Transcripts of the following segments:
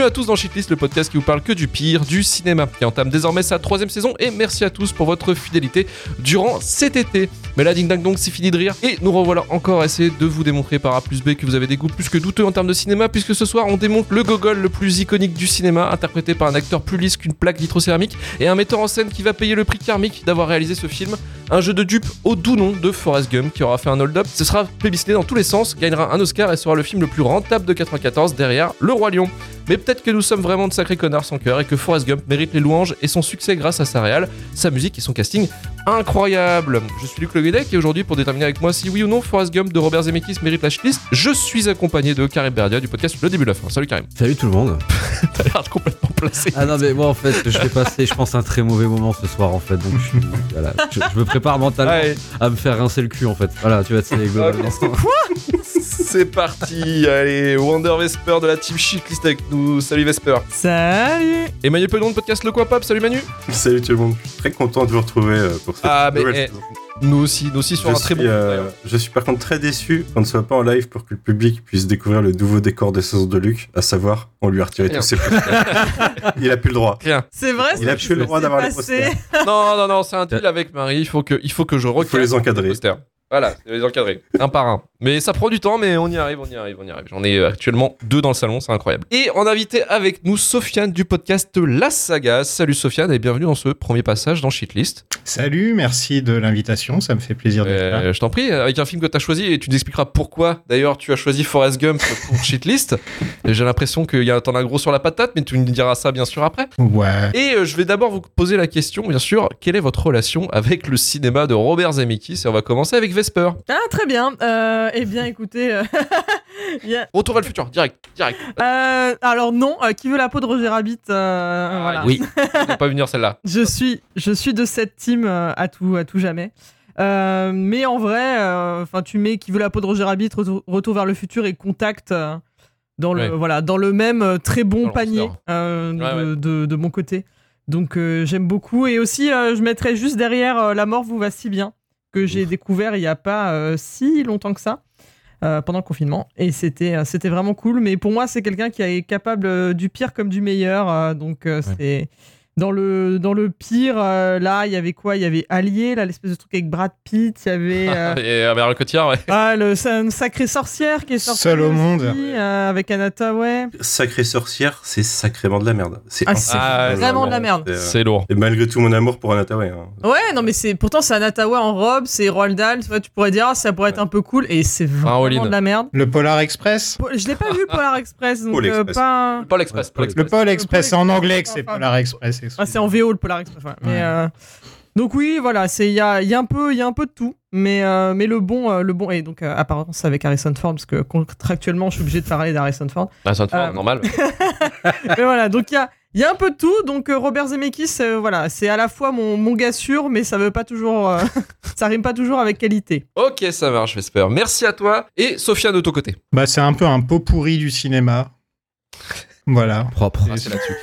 À tous dans Shitlist, le podcast qui vous parle que du pire du cinéma, qui entame désormais sa troisième saison. Et merci à tous pour votre fidélité durant cet été. Mais là, ding dang dong, c'est fini de rire. Et nous revoilà encore à essayer de vous démontrer par A plus B que vous avez des goûts plus que douteux en termes de cinéma, puisque ce soir on démonte le gogol le plus iconique du cinéma, interprété par un acteur plus lisse qu'une plaque vitrocéramique et un metteur en scène qui va payer le prix karmique d'avoir réalisé ce film. Un jeu de dupe au doux nom de Forrest Gump qui aura fait un hold-up. Ce sera plébiscité dans tous les sens, gagnera un Oscar et sera le film le plus rentable de 94 derrière Le Roi Lion. Mais peut-être que nous sommes vraiment de sacrés connards sans cœur et que Forrest Gump mérite les louanges et son succès grâce à sa réal, sa musique et son casting incroyable. Je suis Luc Le Guedec et aujourd'hui, pour déterminer avec moi si oui ou non Forrest Gump de Robert Zemeckis mérite la shitlist, je suis accompagné de Karim Berdia du podcast Le Début de la Fin. Salut Karim. Salut tout le monde. T'as l'air complètement placé. Ah non mais moi en fait je vais passer je pense un très mauvais moment ce soir en fait donc je, suis- voilà, je, je me prépare mentalement Allez, à me faire rincer le cul en fait. Voilà tu vas te c'est globalement. c'est parti. Allez, Wonder Vesper de la team Shitlist avec nous. Salut Vesper. Salut Et Manu Pedon de podcast Le Quoi Pop. Salut Manu. Salut tout le monde, je suis très content de vous retrouver euh, pour cette Ah, mais, nouvelle eh, saison. Nous aussi, nous aussi sur Je un très suis, bon. euh, je suis par contre très déçu qu'on ne soit pas en live pour que le public puisse découvrir le nouveau décor des saisons de Luc, à savoir, on lui a retiré Rien. tous ses posters. Il a plus le droit. Rien. C'est vrai Il a plus le droit d'avoir les posters. Non, non, non, c'est un deal avec Marie. Il faut que, il faut que je recadre faut les encadrer. posters. Voilà, les encadrer, un par un. Mais ça prend du temps, mais on y arrive, on y arrive, on y arrive. J'en ai euh, actuellement deux dans le salon, c'est incroyable. Et on a invité avec nous Sofiane du podcast La Saga. Salut Sofiane et bienvenue dans ce premier passage dans Shitlist. Salut, merci de l'invitation, ça me fait plaisir d'être là. Euh, je t'en prie, avec un film que tu as choisi et tu nous expliqueras pourquoi d'ailleurs tu as choisi Forrest Gump pour Shitlist. J'ai l'impression que y a- t'en as gros sur la patate, mais tu nous diras ça bien sûr après. Ouais. Et euh, je vais d'abord vous poser la question, bien sûr, quelle est votre relation avec le cinéma de Robert Zemeckis? Et on va commencer avec Vesper. Ah, très bien. Euh, eh bien, écoutez. euh, Retour vers le futur, direct, direct. euh, alors, non, qui veut la peau de Roger Rabbit Ah, voilà. Oui. On pas venir celle-là. Je suis, je suis de cette team à tout, à tout jamais. Mais en vrai, enfin, tu mets qui veut la peau de Roger Rabbit, Retour, vers le futur et Contact dans le, Ouais. voilà, dans le même très bon panier euh, Ouais, de, de- de mon côté. Donc euh, j'aime beaucoup et aussi euh, je mettrais juste derrière La mort vous va si bien que j'ai découvert il y a pas euh, si longtemps que ça. euh, pendant le confinement. Et c'était euh, c'était vraiment cool. Mais pour moi c'est quelqu'un qui est capable du pire comme du meilleur donc c'est dans le dans le pire euh, là il y avait quoi? Il y avait Allier là l'espèce de truc avec Brad Pitt il y avait euh, Et euh, Bernard Cotillard, ouais. ah, le une sacrée sorcière qui est sortie Seul au aussi, monde. euh, avec Anna Tawai Sacrée sorcière, c'est sacrément de la merde. C'est Ah, c'est Ah, vraiment de la merde. c'est, euh, lourd. Et malgré tout mon amour pour Anataway. Hein. Ouais, non, mais c'est pourtant c'est Anatawa en robe, c'est Roald Dahl, tu vois, tu pourrais dire ah, ça pourrait être un peu cool et c'est vraiment de la merde. Le Polar Express? Po- Je l'ai pas vu Polar Express, donc Pôle euh, Express. pas. Paul Express, Paul Le Express. Le Polar Express, c'est en anglais que c'est Polar Express. Ah, c'est en VO le Polar Express. ouais. Mais euh, donc oui, voilà, c'est il y a, il y a un peu il y a un peu de tout, mais euh, mais le bon euh, le bon et donc euh, apparemment c'est avec Harrison Ford parce que contractuellement je suis obligé de parler d'Harrison Ford. Ah, fait Euh, normal. mais voilà, donc il y a il y a un peu de tout, donc euh, Robert Zemeckis, euh, voilà, c'est à la fois mon, mon gars sûr, mais ça veut pas toujours, euh, ça rime pas toujours avec qualité. Ok, ça marche, j'espère. Merci à toi. Et Sofiane de ton côté. Bah, c'est un peu un pot pourri du cinéma. Voilà. Propre. Ah, c'est là-dessus.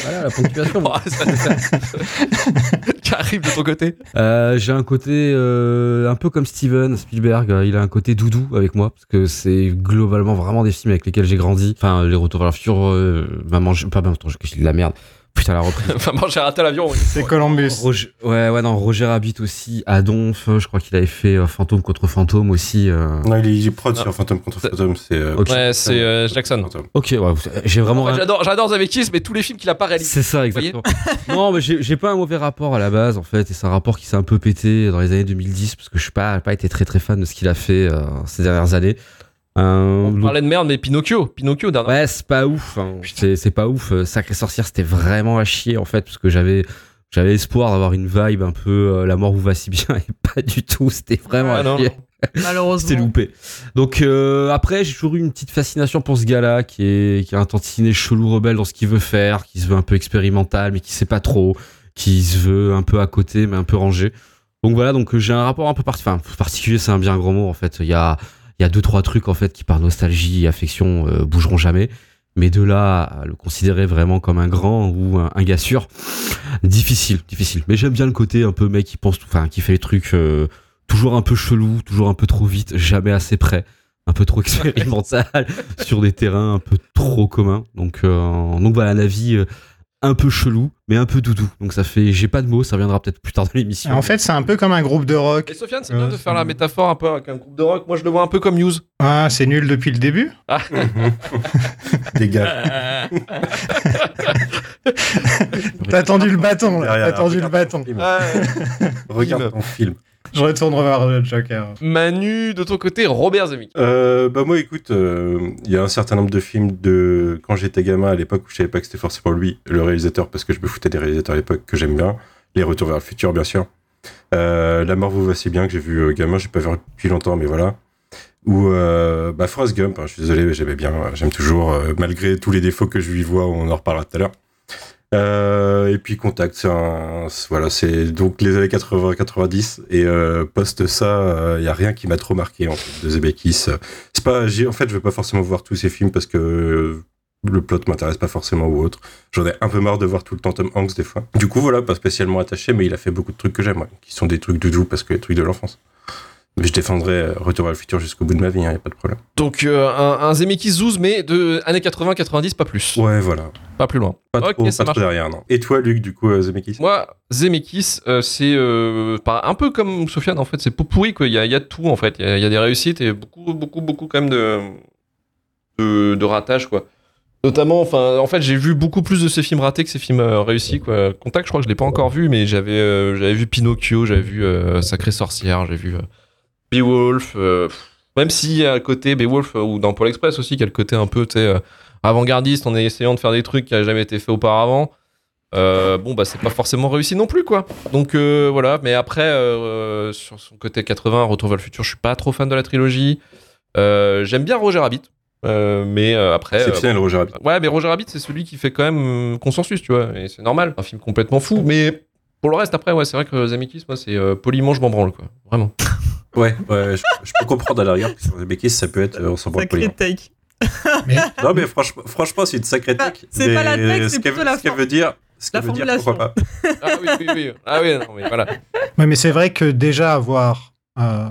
Voilà la ponctuation. Oh, ça- ça- Qui arrive de ton côté Euh, J'ai un côté euh, un peu comme Steven Spielberg. euh, Il a un côté doudou avec moi parce que c'est globalement vraiment des films avec lesquels j'ai grandi. Enfin, les Retours vers le futur, euh, Maman, je- pas Maman, attends, je de la merde. Putain, la reprise. Maman, j'ai raté l'avion. oui. C'est Columbus. Roger, ouais, ouais, non, Roger Rabbit aussi, Adonf, je crois qu'il avait fait euh, Fantôme contre Fantôme aussi. euh. Non, il est, prod Ah. sur Phantom contre Phantom. C'est. euh, Ok. Ouais, c'est euh, Jackson. Ok, ouais, j'ai vraiment. Rien- J'adore, j'adore Zemeckis, mais tous les films qu'il a pas réalisés. C'est ça, exactement. non, mais j'ai j'ai pas un mauvais rapport à la base, en fait, et c'est un rapport qui s'est un peu pété dans les années 2010, parce que je suis pas, pas été très très fan de ce qu'il a fait euh, ces dernières années. Euh, On donc- parlait de merde, mais Pinocchio. Pinocchio, dernier. ouais, c'est pas ouf. hein. C'est pas ouf. Euh, Sacré sorcière, c'était vraiment à chier, en fait, parce que j'avais. J'avais espoir d'avoir une vibe un peu euh, la mort vous va si bien et pas du tout, c'était vraiment Ah, à non, chier. non. Malheureusement. C'était loupé. Donc euh, après, j'ai toujours eu une petite fascination pour ce gars-là qui est qui a un tantinet chelou rebelle dans ce qu'il veut faire, qui se veut un peu expérimental mais qui sait pas trop, qui se veut un peu à côté mais un peu rangé. Donc voilà, donc j'ai un rapport un peu enfin, particulier, c'est un bien grand mot en fait. Il y a il y a deux trois trucs en fait qui par nostalgie et affection euh, bougeront jamais. Mais de là à le considérer vraiment comme un grand ou un, gars sûr, difficile, difficile. Mais j'aime bien le côté un peu mec qui pense, enfin qui fait les trucs euh, toujours un peu chelou, toujours un peu trop vite, jamais assez près. un peu trop expérimental sur des terrains un peu trop communs. Donc, euh, donc voilà, un peu chelou, mais un peu doudou. Donc ça fait, j'ai pas de mots, ça viendra peut-être plus tard dans l'émission. En fait, c'est un peu comme un groupe de rock. Et Sofiane, c'est bien de faire la bon. métaphore un peu avec un groupe de rock. Moi, je le vois un peu comme News. Ah, c'est nul depuis le début. Des gars. T'as tendu le bâton, là. T'as tendu le bâton. Ah, Regarde ton film. Je retourne voir le Joker. Manu, de ton côté, Robert Zemeckis. Euh, bah moi écoute, euh, il y a un certain nombre de films de quand j'étais gamin à l'époque où je savais pas que c'était forcément lui le réalisateur parce que je me foutais des réalisateurs à l'époque que j'aime bien. Les Retours vers le futur bien sûr. Euh, La mort vous va si bien que j'ai vu euh, gamin, j'ai pas vu depuis longtemps mais voilà. Ou euh, bah Forrest Gump, hein, je suis désolé mais j'aimais bien, j'aime toujours euh, malgré tous les défauts que je lui vois, on en reparlera tout à l'heure. Euh, et puis Contact, c'est voilà, c'est donc les années 80-90 et euh, post ça, il y a rien qui m'a trop marqué en fait de Zemeckis. C'est pas, en fait, je veux pas forcément voir tous ces films parce que euh, le plot m'intéresse pas forcément ou autre. J'en ai un peu marre de voir tout le temps Tom Hanks des fois. Du coup, voilà, pas spécialement attaché, mais il a fait beaucoup de trucs que j'aime, qui sont des trucs doudou parce que les trucs de l'enfance. Mais je défendrai euh, Retour vers le futur jusqu'au bout de ma vie, il y a pas de problème. Donc, euh, un, un Zemeckis zouz, mais de années 80-90, pas plus. Ouais, voilà. Pas plus loin. Pas trop, pas derrière, non. Et toi, Luc, du coup, euh, Zemeckis? Moi, Zemeckis, euh, c'est un peu comme Sofiane, en fait, c'est pourri, quoi. Il y a, y a tout, en fait. Il y a, il y a des réussites et beaucoup, beaucoup, beaucoup, quand même, de, de, de ratages, quoi. Notamment, enfin, en fait, j'ai vu beaucoup plus de ces films ratés que ces films euh, réussis, quoi. Contact, je crois que je l'ai pas encore vu, mais j'avais euh, j'avais vu Pinocchio, j'avais vu euh, Sacré Sorcière, j'ai vu Beowulf, euh, même si à côté Beowulf, euh, ou dans Pôle Express aussi, qui a le côté un peu, euh, avant-gardiste en essayant de faire des trucs qui n'avaient jamais été faits auparavant. Euh, bon bah c'est pas forcément réussi non plus quoi. Donc euh, voilà. Mais après euh, sur son côté 80 Retour vers le futur je suis pas trop fan de la trilogie. J'aime bien Roger Rabbit. Mais après euh, Exceptionnel, Roger Rabbit. ouais mais Roger Rabbit c'est celui qui fait quand même consensus tu vois et c'est normal. Un film complètement fou mais pour le reste après ouais c'est vrai que Zemeckis moi c'est poliment je m'en branle quoi. Vraiment Ouais, ouais, je, je peux comprendre à la rigueur que sur Zemeckis, ça peut être, euh, on s'en branle Sacré take. Non, mais franchement, franchement c'est une sacrée tech. c'est pas la tech, ce c'est qu'elle- plutôt la Ce qu'elle veut dire, ce la qu'elle veut dire, pourquoi pas. ah oui oui oui ah oui non mais voilà Ouais, mais c'est vrai que déjà avoir euh,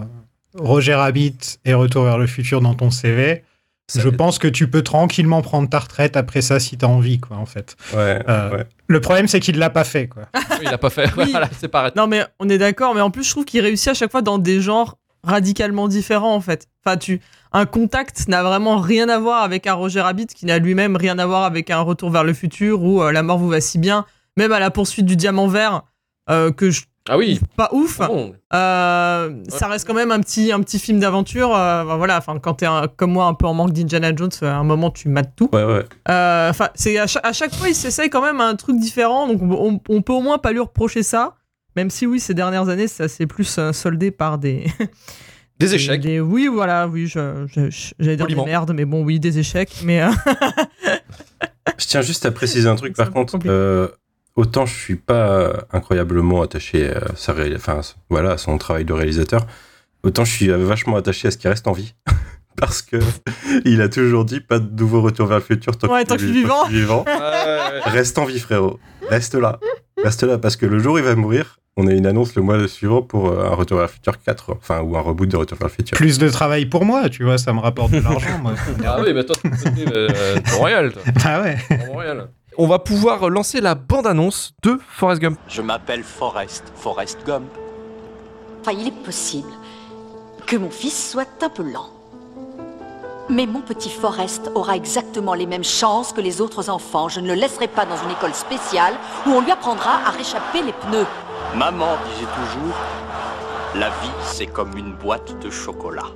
Roger Rabbit et Retour vers le futur dans ton CV, Ça je pense que tu peux tranquillement prendre ta retraite après ça si t'as envie, quoi, en fait. Ouais, Euh, ouais. Le problème, c'est qu'il l'a pas fait, quoi. Oui, il a pas fait Oui. voilà c'est pareil Non, mais on est d'accord, mais en plus, je trouve qu'il réussit à chaque fois dans des genres radicalement différents, en fait. Enfin, tu. Un contact n'a vraiment rien à voir avec un Roger Rabbit qui n'a lui-même rien à voir avec un Retour vers le futur ou euh, La mort vous va si bien, même à la poursuite du diamant vert, euh, que je ah oui pas ouf. bon. Euh, ça reste quand même un petit, un petit film d'aventure. euh, ben voilà, enfin, quand t'es un- comme moi un peu en manque d'Indiana Jones, à un moment tu mates tout. Ouais, ouais. Euh, Enfin, c'est à, chaque- à chaque fois il s'essaye quand même un truc différent, donc on, peut au moins pas lui reprocher ça. Même si oui, ces dernières années, ça s'est plus euh, soldé par des des échecs des- oui, voilà, oui, je- je- je- j'allais dire des merdes, mais bon, oui, des échecs. Mais euh, Je tiens juste à préciser un truc, par contre. Euh, autant je suis pas incroyablement attaché à, sa ré- enfin, voilà, à son travail de réalisateur, autant je suis vachement attaché à ce qui reste en vie. Parce que il a toujours dit pas de nouveau retour vers le futur tant Ouais, que tant je que je suis vivant. vivant. Reste en vie, frérot. Reste là. Reste là, parce que le jour où il va mourir, on a une annonce le mois suivant pour euh, un Retour vers le futur 4, enfin, ou un reboot de Retour vers le futur. Plus de travail pour moi, tu vois, ça me rapporte de l'argent, moi. ah oui mais toi côté euh, t'es royal toi Ah ouais. T'es royal. On va pouvoir lancer la bande-annonce de Forrest Gump Je m'appelle Forrest, Forrest Gump. Enfin, il est possible que mon fils soit un peu lent. Mais mon petit Forrest aura exactement les mêmes chances que les autres enfants. Je ne le laisserai pas dans une école spéciale où on lui apprendra à réchapper les pneus. Maman disait toujours La vie, c'est comme une boîte de chocolat.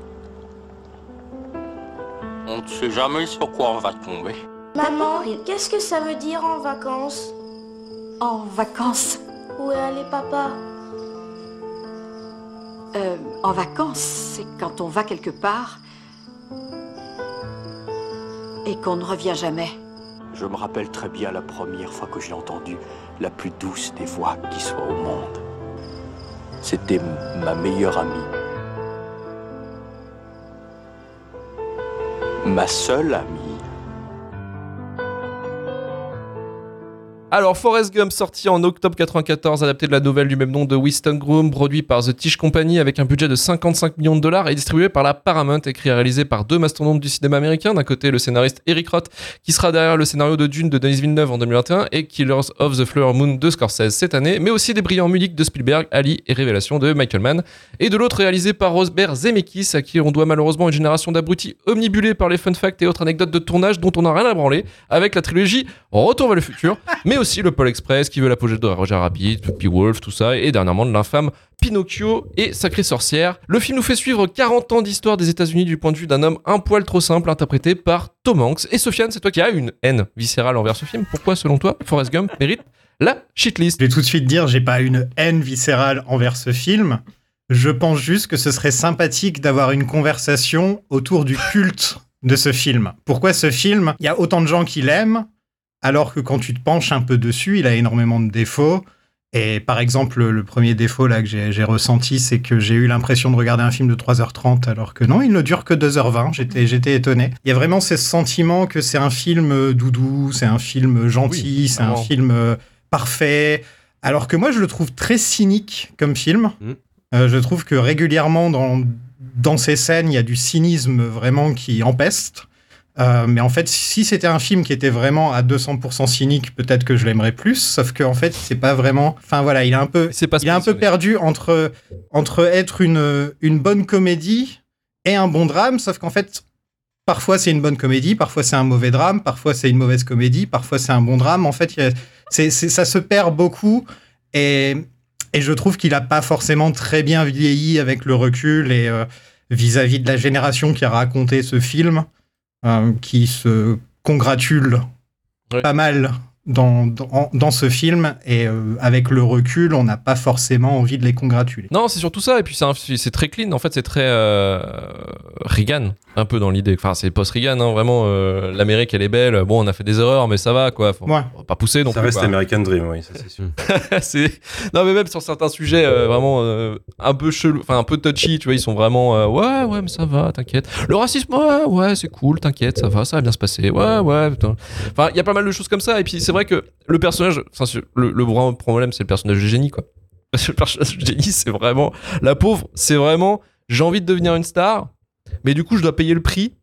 On ne sait jamais sur quoi on va tomber. Maman, qu'est-ce que ça veut dire en vacances? En vacances, Où est allé papa? Euh, en vacances, c'est quand on va quelque part et qu'on ne revient jamais. Je me rappelle très bien la première fois que j'ai entendu la plus douce des voix qui soit au monde. C'était ma meilleure amie. Ma seule amie. Alors, Forrest Gump, sorti en octobre 94, adapté de la nouvelle du même nom de Winston Groom, produit par The Tish Company avec un budget de 55 millions de dollars et distribué par la Paramount, écrit et réalisé par deux mastodontes du cinéma américain. D'un côté, le scénariste Eric Roth, qui sera derrière le scénario de Dune de Denis Villeneuve en 2021 et Killers of the Flower Moon de Scorsese cette année, mais aussi des brillants musiques de Spielberg, Ali et Révélation de Michael Mann. Et de l'autre, réalisé par Rosberg Zemeckis, à qui on doit malheureusement une génération d'abrutis omnibulés par les fun facts et autres anecdotes de tournage dont on n'a rien à branler, avec la trilogie Retour vers le futur, mais aussi le Pôle Express qui veut l'apogée de Roger Rabbit, Wolf, tout ça, et dernièrement de l'infâme Pinocchio et Sacrée Sorcière. Le film nous fait suivre 40 ans d'histoire des États-Unis du point de vue d'un homme un poil trop simple, interprété par Tom Hanks. Et Sofiane, c'est toi qui as une haine viscérale envers ce film. Pourquoi, selon toi, Forrest Gump mérite la shitlist Je vais tout de suite dire, j'ai pas une haine viscérale envers ce film. Je pense juste que ce serait sympathique d'avoir une conversation autour du culte de ce film. Pourquoi ce film? Il y a autant de gens qui l'aiment, alors que quand tu te penches un peu dessus, il a énormément de défauts. Et par exemple, le premier défaut là que j'ai ressenti, c'est que j'ai eu l'impression de regarder un film de 3h30 alors que non, il ne dure que 2h20. J'étais j'étais étonné. Il y a vraiment ce sentiment que c'est un film doudou, c'est un film gentil, c'est un film euh, parfait. Alors que moi, je le trouve très cynique comme film. Mm. Euh, je trouve que régulièrement dans dans ces scènes, il y a du cynisme vraiment qui empeste. Euh, mais en fait, si c'était un film qui était vraiment à 200% cynique, peut-être que je l'aimerais plus. Sauf qu'en fait, c'est pas vraiment. Enfin voilà, il est un peu, pas il est un peu perdu entre entre être une une bonne comédie et un bon drame. Sauf qu'en fait, parfois c'est une bonne comédie, parfois c'est un mauvais drame, parfois c'est une mauvaise comédie, parfois c'est un bon drame. En fait, a- ça se perd beaucoup et et je trouve qu'il a pas forcément très bien vieilli avec le recul et euh, vis-à-vis de la génération qui a raconté ce film, qui se congratule pas mal dans, dans, dans ce film. Et euh, avec le recul, on n'a pas forcément envie de les congratuler. Non, c'est surtout ça. Et puis c'est très clean. En fait, c'est très euh, Reagan, un peu dans l'idée. Enfin, c'est post-Reagan, hein, vraiment. euh, L'Amérique, elle est belle. Bon, on a fait des erreurs, mais ça va, quoi. Faut, Ouais. faut pas pousser non Ça reste quoi. American Dream, oui, ça c'est sûr. non mais même sur certains sujets euh, vraiment euh, un peu chelou enfin un peu touchy tu vois ils sont vraiment euh, ouais ouais mais ça va t'inquiète le racisme ouais ouais c'est cool t'inquiète ça va ça va bien se passer ouais ouais putain. enfin il y a pas mal de choses comme ça et puis c'est vrai que le personnage enfin le, le grand problème c'est le personnage de génie quoi parce que le personnage de génie c'est vraiment la pauvre c'est vraiment j'ai envie de devenir une star mais du coup je dois payer le prix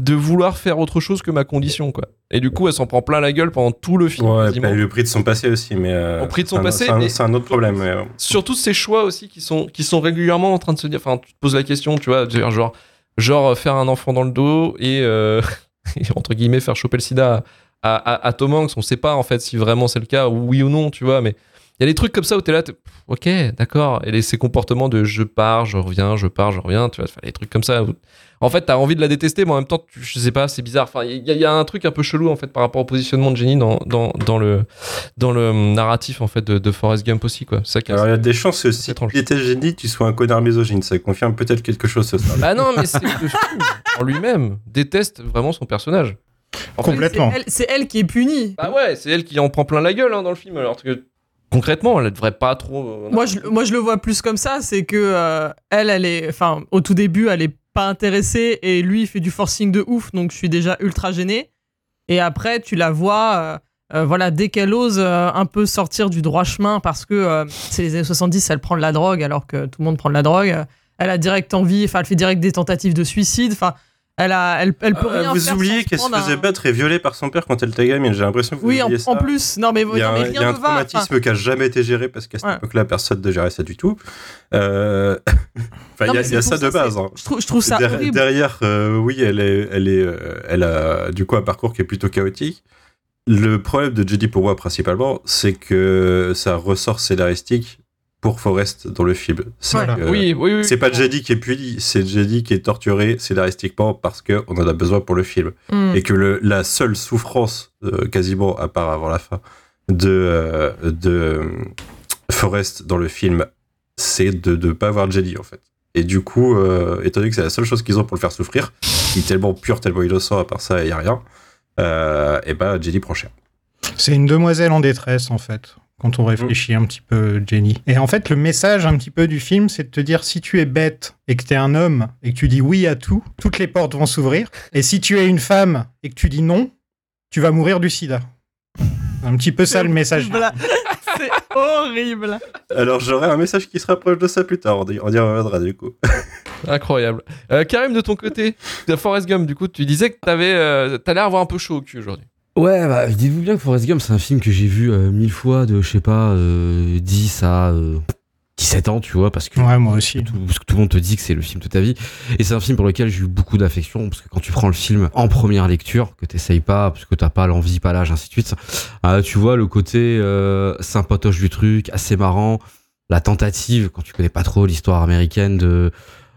de vouloir faire autre chose que ma condition quoi et du coup elle s'en prend plein la gueule pendant tout le film Ouais, bah, le prix de son passé aussi, mais. euh, Au prix de son passé, c'est un- autre problème. mais, surtout ces choix aussi qui sont qui sont régulièrement en train de se dire enfin tu te poses la question tu vois genre genre faire un enfant dans le dos et, euh, et, entre guillemets faire choper le sida à, à, à Tom Hanks on sait pas en fait si vraiment c'est le cas ou oui ou non tu vois mais il y a des trucs comme ça où t'es là t'es, pff, ok d'accord et les, ces comportements de je pars je reviens je pars je reviens tu vois les trucs comme ça où- en fait t'as envie de la détester mais en même temps tu- je sais pas c'est bizarre enfin il y, a- il y a un truc un peu chelou en fait par rapport au positionnement de Jenny dans, dans, dans le dans le narratif en fait de, de Forrest Gump aussi quoi ça Alors il y a des chances que si tu étais génie, tu sois un connard misogyne. Ça confirme peut-être quelque chose ce soir. Bah non, mais c'est en lui-même déteste vraiment son personnage. En Complètement. C'est elle, qui est punie. bah ouais, c'est elle qui en prend plein la gueule hein, dans le film, alors que concrètement, elle devrait pas trop. euh, Moi je, moi, je le vois plus comme ça, c'est que euh, elle, elle est, enfin, au tout début, elle est pas intéressée et lui, il fait du forcing de ouf, donc je suis déjà ultra gêné. Et après, tu la vois, euh, euh, voilà, dès qu'elle ose euh, un peu sortir du droit chemin, parce que euh, c'est les années 70, elle prend de la drogue, alors que tout le monde prend de la drogue. Elle a direct envie, enfin, elle fait direct des tentatives de suicide, enfin, elle a, elle, elle peut Euh, rien vous oubliez qu'elle se faisait un- battre et violer par son père quand elle était gamine. J'ai l'impression que vous Oui, en, ça. en plus, non mais, Il y a non, un, mais il y a rien un enfin, traumatisme qui a jamais été géré parce qu'à cette Ouais. époque-là, personne ne gérait ça du tout. Euh, Enfin, il y a, y ça de base. hein. Je trouve, je trouve ça Der- horrible. derrière, euh, oui, elle est, elle est, euh, elle a du coup un parcours qui est plutôt chaotique. Le problème de Judy pour moi principalement, c'est que ça ressort scénaristique pour Forrest dans le film. C'est Voilà. que- Oui, oui, oui. C'est pas Jedi qui est puni, c'est Jedi qui est torturé scénaristiquement parce qu'on en a besoin pour le film. Hmm. Et que le, la seule souffrance, euh, quasiment, à part avant la fin, de, euh, de euh, Forrest dans le film, c'est de ne pas avoir Jedi, en fait. Et du coup, euh, étant donné que c'est la seule chose qu'ils ont pour le faire souffrir, il est tellement pur, tellement innocent, à part ça, il n'y a rien, euh, et bah, Jedi prend cher. C'est une demoiselle en détresse, en fait, quand on réfléchit un petit peu, Jenny. Et en fait, le message un petit peu du film, c'est de te dire si tu es bête et que tu es un homme et que tu dis oui à tout, toutes les portes vont s'ouvrir. Et si tu es une femme et que tu dis non, tu vas mourir du sida. un petit peu ça le message. C'est horrible. Alors j'aurai un message qui se rapproche de ça plus tard, on y, on y reviendra du coup. Incroyable. Euh, Karim, de ton côté, de Forrest Gump, du coup, tu disais que t'avais, euh, t'allais avoir un peu chaud au cul aujourd'hui. Ouais, bah, dites-vous bien que Forrest Gump, c'est un film que j'ai vu euh, mille fois de, je sais pas, euh, 10 à euh, 17 ans, tu vois, parce que, Ouais, moi aussi. tout, parce que tout le monde te dit que c'est le film de ta vie. Et c'est un film pour lequel j'ai eu beaucoup d'affection, parce que quand tu prends le film en première lecture, que t'essayes pas, parce que t'as pas l'envie, pas l'âge, ainsi de suite, euh, tu vois le côté euh, sympatoche du truc, assez marrant, la tentative, quand tu connais pas trop l'histoire américaine, de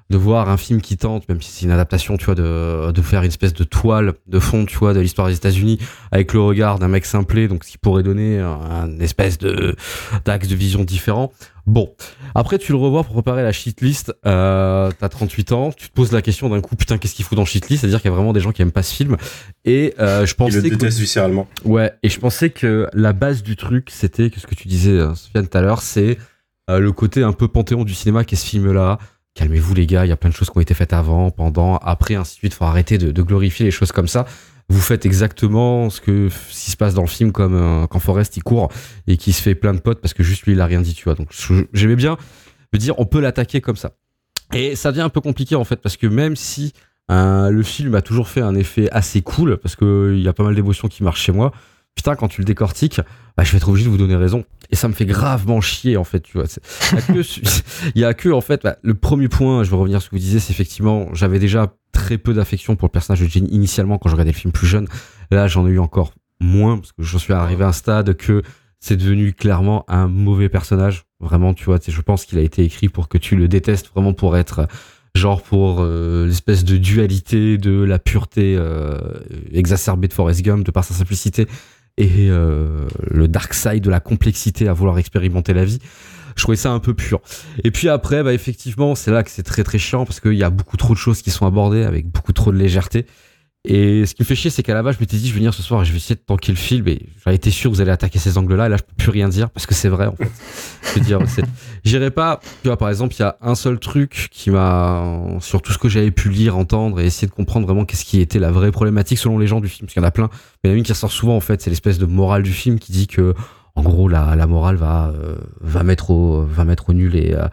de voir un film qui tente, même si c'est une adaptation, tu vois, de, de faire une espèce de toile de fond, tu vois, de l'histoire des États-Unis avec le regard d'un mec simplé, donc ce qui pourrait donner un, un espèce de d'axe de vision différent. Bon, après tu le revois pour préparer la shitlist, euh, t'as 38 ans, tu te poses la question d'un coup, putain, qu'est-ce qu'il fout dans shitlist? C'est-à-dire qu'il y a vraiment des gens qui aiment pas ce film. Et euh, je Il le pensais que... viscéralement. Ouais, et je pensais que la base du truc, c'était que ce que tu disais, euh, Sofiane, tout à l'heure, c'est euh, le côté un peu panthéon du cinéma qu'est ce film-là. Calmez-vous les gars, il y a plein de choses qui ont été faites avant, pendant, après, ainsi de suite. Faut arrêter de, glorifier les choses comme ça. Vous faites exactement ce que se passe dans le film, comme euh, quand Forrest il court et qui se fait plein de potes parce que juste lui il a rien dit, tu vois. Donc j'aimais bien me dire on peut l'attaquer comme ça. Et ça devient un peu compliqué en fait parce que même si euh, le film a toujours fait un effet assez cool parce que euh, il y a pas mal d'émotions qui marchent chez moi. Putain, quand tu le décortiques, bah, je vais être obligé de vous donner raison. Et ça me fait gravement chier, en fait, tu vois. Il y a que, en fait, bah, le premier point, je vais revenir à ce que vous disiez, c'est effectivement, j'avais déjà très peu d'affection pour le personnage de Jenny initialement quand je regardais le film plus jeune. Là, j'en ai eu encore moins parce que je suis arrivé à un stade que c'est devenu clairement un mauvais personnage. Vraiment, tu vois, je pense qu'il a été écrit pour que tu le détestes vraiment pour être genre pour euh, l'espèce de dualité de la pureté euh, exacerbée de Forrest Gump de par sa simplicité et euh, le dark side de la complexité à vouloir expérimenter la vie. Je trouvais ça un peu pur. Et puis après, bah effectivement, c'est là que c'est très très chiant parce qu'il y a beaucoup trop de choses qui sont abordées avec beaucoup trop de légèreté. Et ce qui me fait chier, c'est qu'à la base, je m'étais dit, je vais venir ce soir et je vais essayer de tanker le film. Et j'avais été sûr que vous allez attaquer ces angles-là. Et là, je peux plus rien dire parce que c'est vrai, en fait. je veux dire, c'est- j'irai pas. Tu vois, par exemple, il y a un seul truc qui m'a, sur tout ce que j'avais pu lire, entendre et essayer de comprendre vraiment qu'est-ce qui était la vraie problématique selon les gens du film. Parce qu'il y en a plein. Mais il y en a une qui ressort souvent, en fait. C'est l'espèce de morale du film qui dit que, en gros, la, la morale va, euh, va mettre au, va mettre au nul et, euh,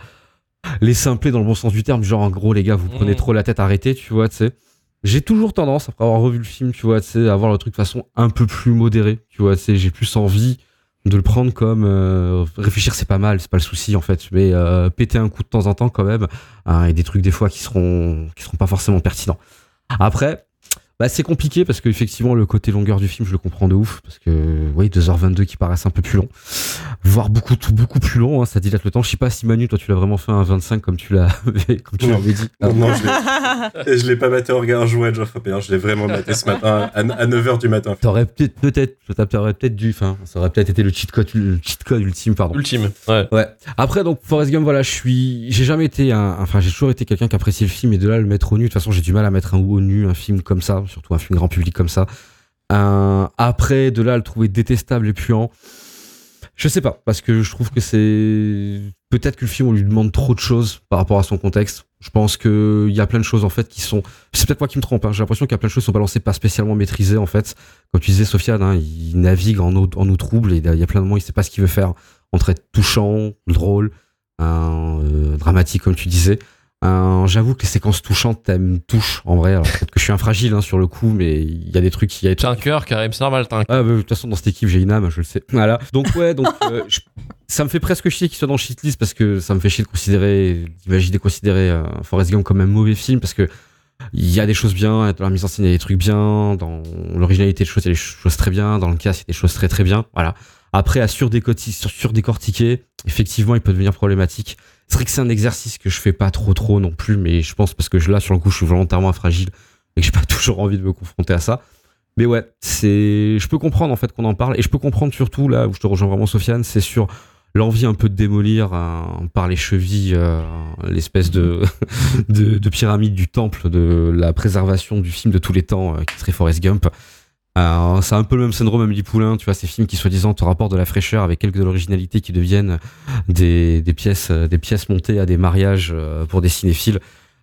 les simpler dans le bon sens du terme. Genre, en gros, les gars, vous prenez Mhm. trop la tête, arrêtez, tu vois, tu sais. J'ai toujours tendance, après avoir revu le film, tu vois, tu sais, à voir le truc de façon un peu plus modérée, tu vois, sais, j'ai plus envie de le prendre comme euh, réfléchir c'est pas mal c'est pas le souci en fait mais euh, péter un coup de temps en temps quand même hein, et des trucs des fois qui seront qui seront pas forcément pertinents. Après bah, c'est compliqué parce que effectivement le côté longueur du film je le comprends de ouf parce que oui 2h22 qui paraissent un peu plus long voire beaucoup tout beaucoup plus long hein, ça dilate le temps je sais pas si Manu toi tu l'as vraiment fait un 25 comme tu l'as comme tu Non. l'avais dit Non, non, je l'ai- et je l'ai pas maté en regard jouet, Geoffrey Péan, je l'ai vraiment maté ce matin à, 9h du matin. T'aurais peut-être, peut-être, t'aurais peut-être dû, enfin, ça aurait peut-être été le cheat code, le cheat code ultime, pardon. Ultime. Ouais. Ouais. Après, donc, Forrest Gump, voilà, je suis, j'ai jamais été un, enfin, j'ai toujours été quelqu'un qui apprécie le film et de là, le mettre au nu. De toute façon, j'ai du mal à mettre un au nu, un film comme ça, surtout un film grand public comme ça. Un, après, de là, le trouver détestable et puant. Je sais pas, parce que je trouve que c'est, peut-être que le film, on lui demande trop de choses par rapport à son contexte. Je pense que il y a plein de choses, en fait, qui sont, c'est peut-être moi qui me trompe, hein. j'ai l'impression qu'il y a plein de choses qui sont balancées pas spécialement maîtrisées, en fait. Comme tu disais, Sofiane, hein, il navigue en eau, en trouble et il y a plein de moments, il sait pas ce qu'il veut faire entre être touchant, drôle, euh, dramatique comme tu disais. Un- J'avoue que les séquences touchantes elles me touchent en vrai. Alors, Peut-être que je suis un fragile hein, sur le coup, mais il y a des trucs qui. T'as un cœur, Karim, c'est normal, t'as un Ah, bah, de toute façon, dans cette équipe, j'ai une âme, je le sais. Voilà. Donc, ouais, donc, euh, je- ça me fait presque chier qu'il soit dans Shitlist parce que ça me fait chier de considérer, d'imaginer considérer euh, Forrest Gump comme un mauvais film parce que il y a des choses bien, dans la mise en scène, il y a des trucs bien, dans l'originalité des choses, il y a des choses très bien, dans le cast, il y a des choses très très bien. Voilà. Après, à surdécorti- sur- surdécortiquer, effectivement, il peut devenir problématique. C'est vrai que c'est un exercice que je fais pas trop trop non plus, mais je pense parce que là, sur le coup, je suis volontairement fragile et que j'ai pas toujours envie de me confronter à ça. Mais ouais, c'est, je peux comprendre en fait qu'on en parle et je peux comprendre surtout là où je te rejoins vraiment, Sofiane, c'est sur l'envie un peu de démolir euh, par les chevilles euh, l'espèce de pyramide du temple de la préservation du film de tous les temps euh, qui serait Forrest Gump. C'est un peu le même syndrome Amélie Poulain, tu vois, ces films qui soi-disant te rapportent de la fraîcheur avec quelques de l'originalité qui deviennent des, pièces euh, des pièces montées à des mariages euh, pour des cinéphiles.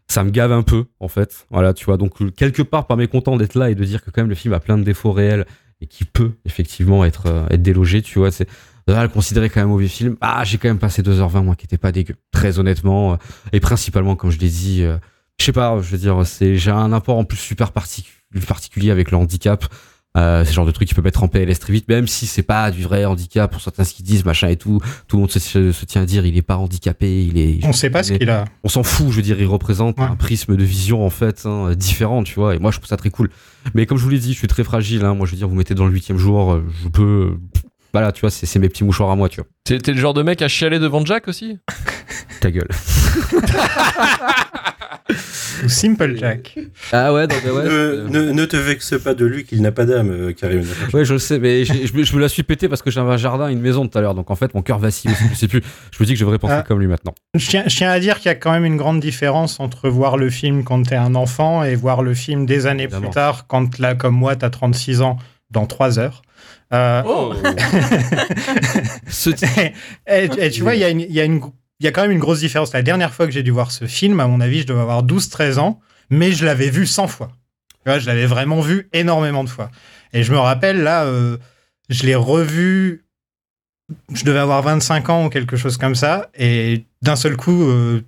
Ça me gave un peu en fait. Voilà, tu vois. Donc quelque part, pas mécontent d'être là et de dire que quand même le film a plein de défauts réels et qui peut effectivement être, euh, être délogé, tu vois. C'est le considérer comme un mauvais film. Ah, j'ai quand même passé 2h20, moi, qui était pas dégueu. Très honnêtement. et principalement, comme je l'ai dit, je sais pas, je veux dire, c'est, j'ai un apport en plus super particu- particulier avec le handicap. Euh, c'est le genre de truc qui peut mettre en PLS très vite, même si c'est pas du vrai handicap pour certains ce qu'ils disent, machin et tout. Tout le monde se, se- se tient à dire, il est pas handicapé, il est. On sait pas ce qu'il a. on s'en fout, je veux dire, il représente Ouais. un prisme de vision en fait hein, différent, tu vois. Et moi, je trouve ça très cool. Mais comme je vous l'ai dit, je suis très fragile. Hein. Moi, je veux dire, vous mettez dans le huitième jour, euh, je peux. Voilà, tu vois, c'est mes petits mouchoirs à moi, tu vois. T'es le genre de mec à chialer devant Jack aussi? Ta gueule. Ou Simple Jack. Ah ouais, mais ouais. ne, ne- ne te vexe pas de lui qu'il n'a pas d'âme, euh, Karim. Ouais, je le sais, mais je, me- je me la suis pété parce que j'avais un jardin et une maison tout à l'heure. Donc en fait, mon cœur vacille aussi. Je sais plus. Je me dis que je devrais penser Ah. comme lui maintenant. Je tiens, je tiens à dire qu'il y a quand même une grande différence entre voir le film quand t'es un enfant et voir le film des années Évidemment. plus tard, quand là, comme moi, t'as 36 ans dans 3 heures. Euh, Oh et, et tu vois, il y, a une- il y, a une gro- il y a quand même une grosse différence. La dernière fois que j'ai dû voir ce film, à mon avis, je devais avoir 12-13 ans, mais je l'avais vu 100 fois. Tu vois, je l'avais vraiment vu énormément de fois. Et je me rappelle, là, euh, je l'ai revu, je devais avoir 25 ans ou quelque chose comme ça, et d'un seul coup, euh,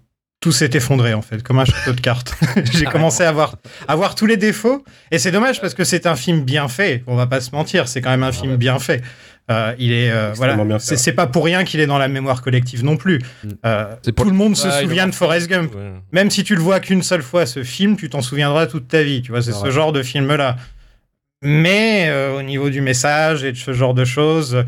tout s'est effondré, en fait, comme un château de cartes. j'ai commencé à voir, à voir tous les défauts, et c'est dommage parce que c'est un film bien fait, on va pas se mentir, c'est quand même un film bien fait. Euh, il est euh, voilà, bien fait, c'est pas pour rien qu'il est dans la mémoire collective non plus. Mm. Euh, tout le monde se souvient de Forrest Gump. Ouais. Même si tu le vois qu'une seule fois, ce film, tu t'en souviendras toute ta vie. Tu vois, c'est C'est ce vrai. genre de film-là. Mais euh, au niveau du message et de ce genre de choses, euh,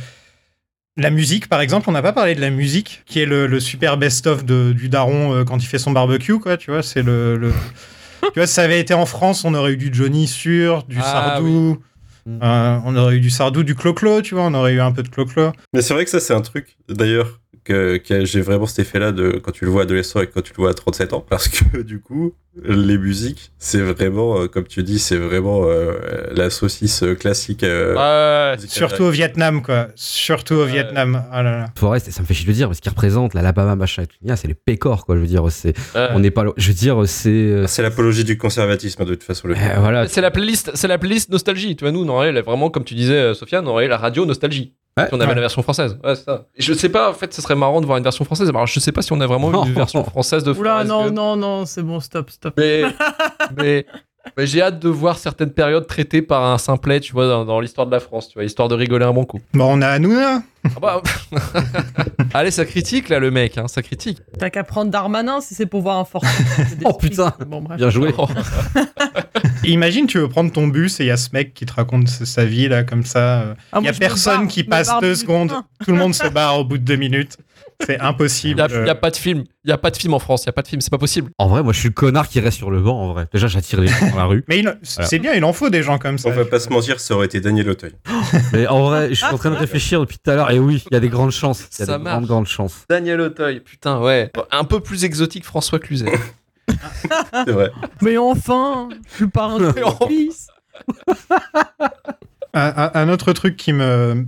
la musique, par exemple, on n'a pas parlé de la musique, qui est le, le super best-of du daron euh, quand il fait son barbecue, quoi. Tu vois, c'est le. le- tu vois, si ça avait été en France, on aurait eu du Johnny sûr, du Ah, Sardou. Euh, on aurait eu du Sardou, du Clo-Clo, tu vois, on aurait eu un peu de Clo-Clo. Mais c'est vrai que ça, c'est un truc, d'ailleurs, que, que j'ai vraiment cet effet-là de quand tu le vois adolescent et quand tu le vois à 37 ans. Parce que, du coup, les musiques, c'est vraiment, euh, comme tu dis, c'est vraiment euh, la saucisse euh, classique. euh. Surtout au Vietnam, quoi. Surtout au. Vietnam. Ah là là. Forest, et ça me fait chier de le dire, mais ce qu'il représente, l'Alabama, machin ah, c'est les pécores, quoi. Je veux dire, c'est, on n'est pas, je veux dire, c'est, euh, C'est l'apologie du conservatisme, de toute façon. Le euh, voilà. C'est la playlist, c'est la playlist nostalgie. Tu vois, nous, on aurait vraiment, comme tu disais, Sofiane, on aurait la radio nostalgie. Ouais. Si on avait Ouais. la version française. Ouais, ça. Je sais pas, en fait, ce serait marrant de voir une version française. Alors, je sais pas si on a vraiment une version française de Oula, Forrest non, Gump. non, non, c'est bon, stop, stop. Mais, mais, mais j'ai hâte de voir certaines périodes traitées par un simplet, tu vois, dans, dans l'histoire de la France, tu vois, histoire de rigoler un bon coup. Bon, on a Hanouna. Ah bah- Allez, ça critique là, le mec, hein, ça critique. T'as qu'à prendre Darmanin si c'est pour voir un fort. Oh, putain. Bon, bref. Bien joué. Oh. Imagine, tu veux prendre ton bus et il y a ce mec qui te raconte sa vie, là, comme ça. euh. Ah, Il y a personne barre, qui passe deux secondes. Tout le monde se barre au bout de deux minutes. C'est impossible. il y a pas de film, il y a pas de film en France, il y a pas de film, c'est pas possible. En vrai, moi, je suis le connard qui reste sur le banc, en vrai. Déjà, j'attire les gens dans la rue. Mais il- c'est bien, il en faut des gens comme ça. On va pas se mentir, ça aurait été Daniel Auteuil. Mais en vrai, je suis en train de réfléchir depuis tout à l'heure. Et oui, il y a des grandes chances. Il y a Ça des marche. grandes, grandes chances. Daniel Auteuil, putain, ouais. Un peu plus exotique, François Cluzet. C'est vrai. Mais enfin, je suis pas un fils. Un, autre truc qui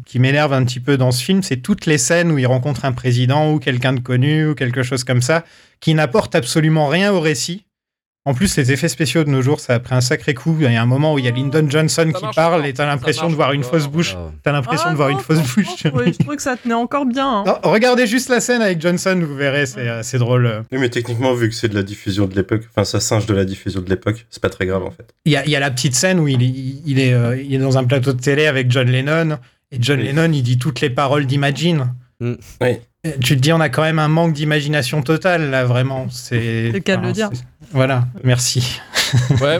qui m'énerve un petit peu dans ce film, c'est toutes les scènes où il rencontre un président ou quelqu'un de connu ou quelque chose comme ça, qui n'apporte absolument rien au récit. En plus, les effets spéciaux de nos jours, ça a pris un sacré coup. Il y a un moment où il y a Lyndon Johnson Ça qui parle pas. et t'as l'impression de voir une fausse bouche. T'as l'impression Ah, de voir non, une fausse bouche. Je trouvais que ça tenait encore bien. hein. Non, regardez juste la scène avec Johnson, vous verrez, c'est assez drôle. Oui, mais techniquement, vu que c'est de la diffusion de l'époque, enfin, ça singe de la diffusion de l'époque, c'est pas très grave en fait. Il y a, il y a la petite scène où il, est- il, est, euh, il est dans un plateau de télé avec John Lennon, et John Oui. Lennon, il dit toutes les paroles d'Imagine. Mm. Oui. Euh, Tu te dis, on a quand même un manque d'imagination totale, là, vraiment. C'est C'est le cas de le dire. Voilà, merci. Ouais,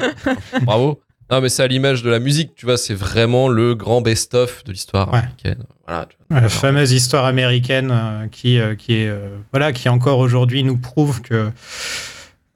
bravo. Non, mais c'est à l'image de la musique, tu vois, c'est vraiment le grand best-of de l'histoire Ouais. américaine. Voilà, tu vois. La fameuse histoire américaine euh, qui, euh, qui est, euh, voilà, qui encore aujourd'hui nous prouve que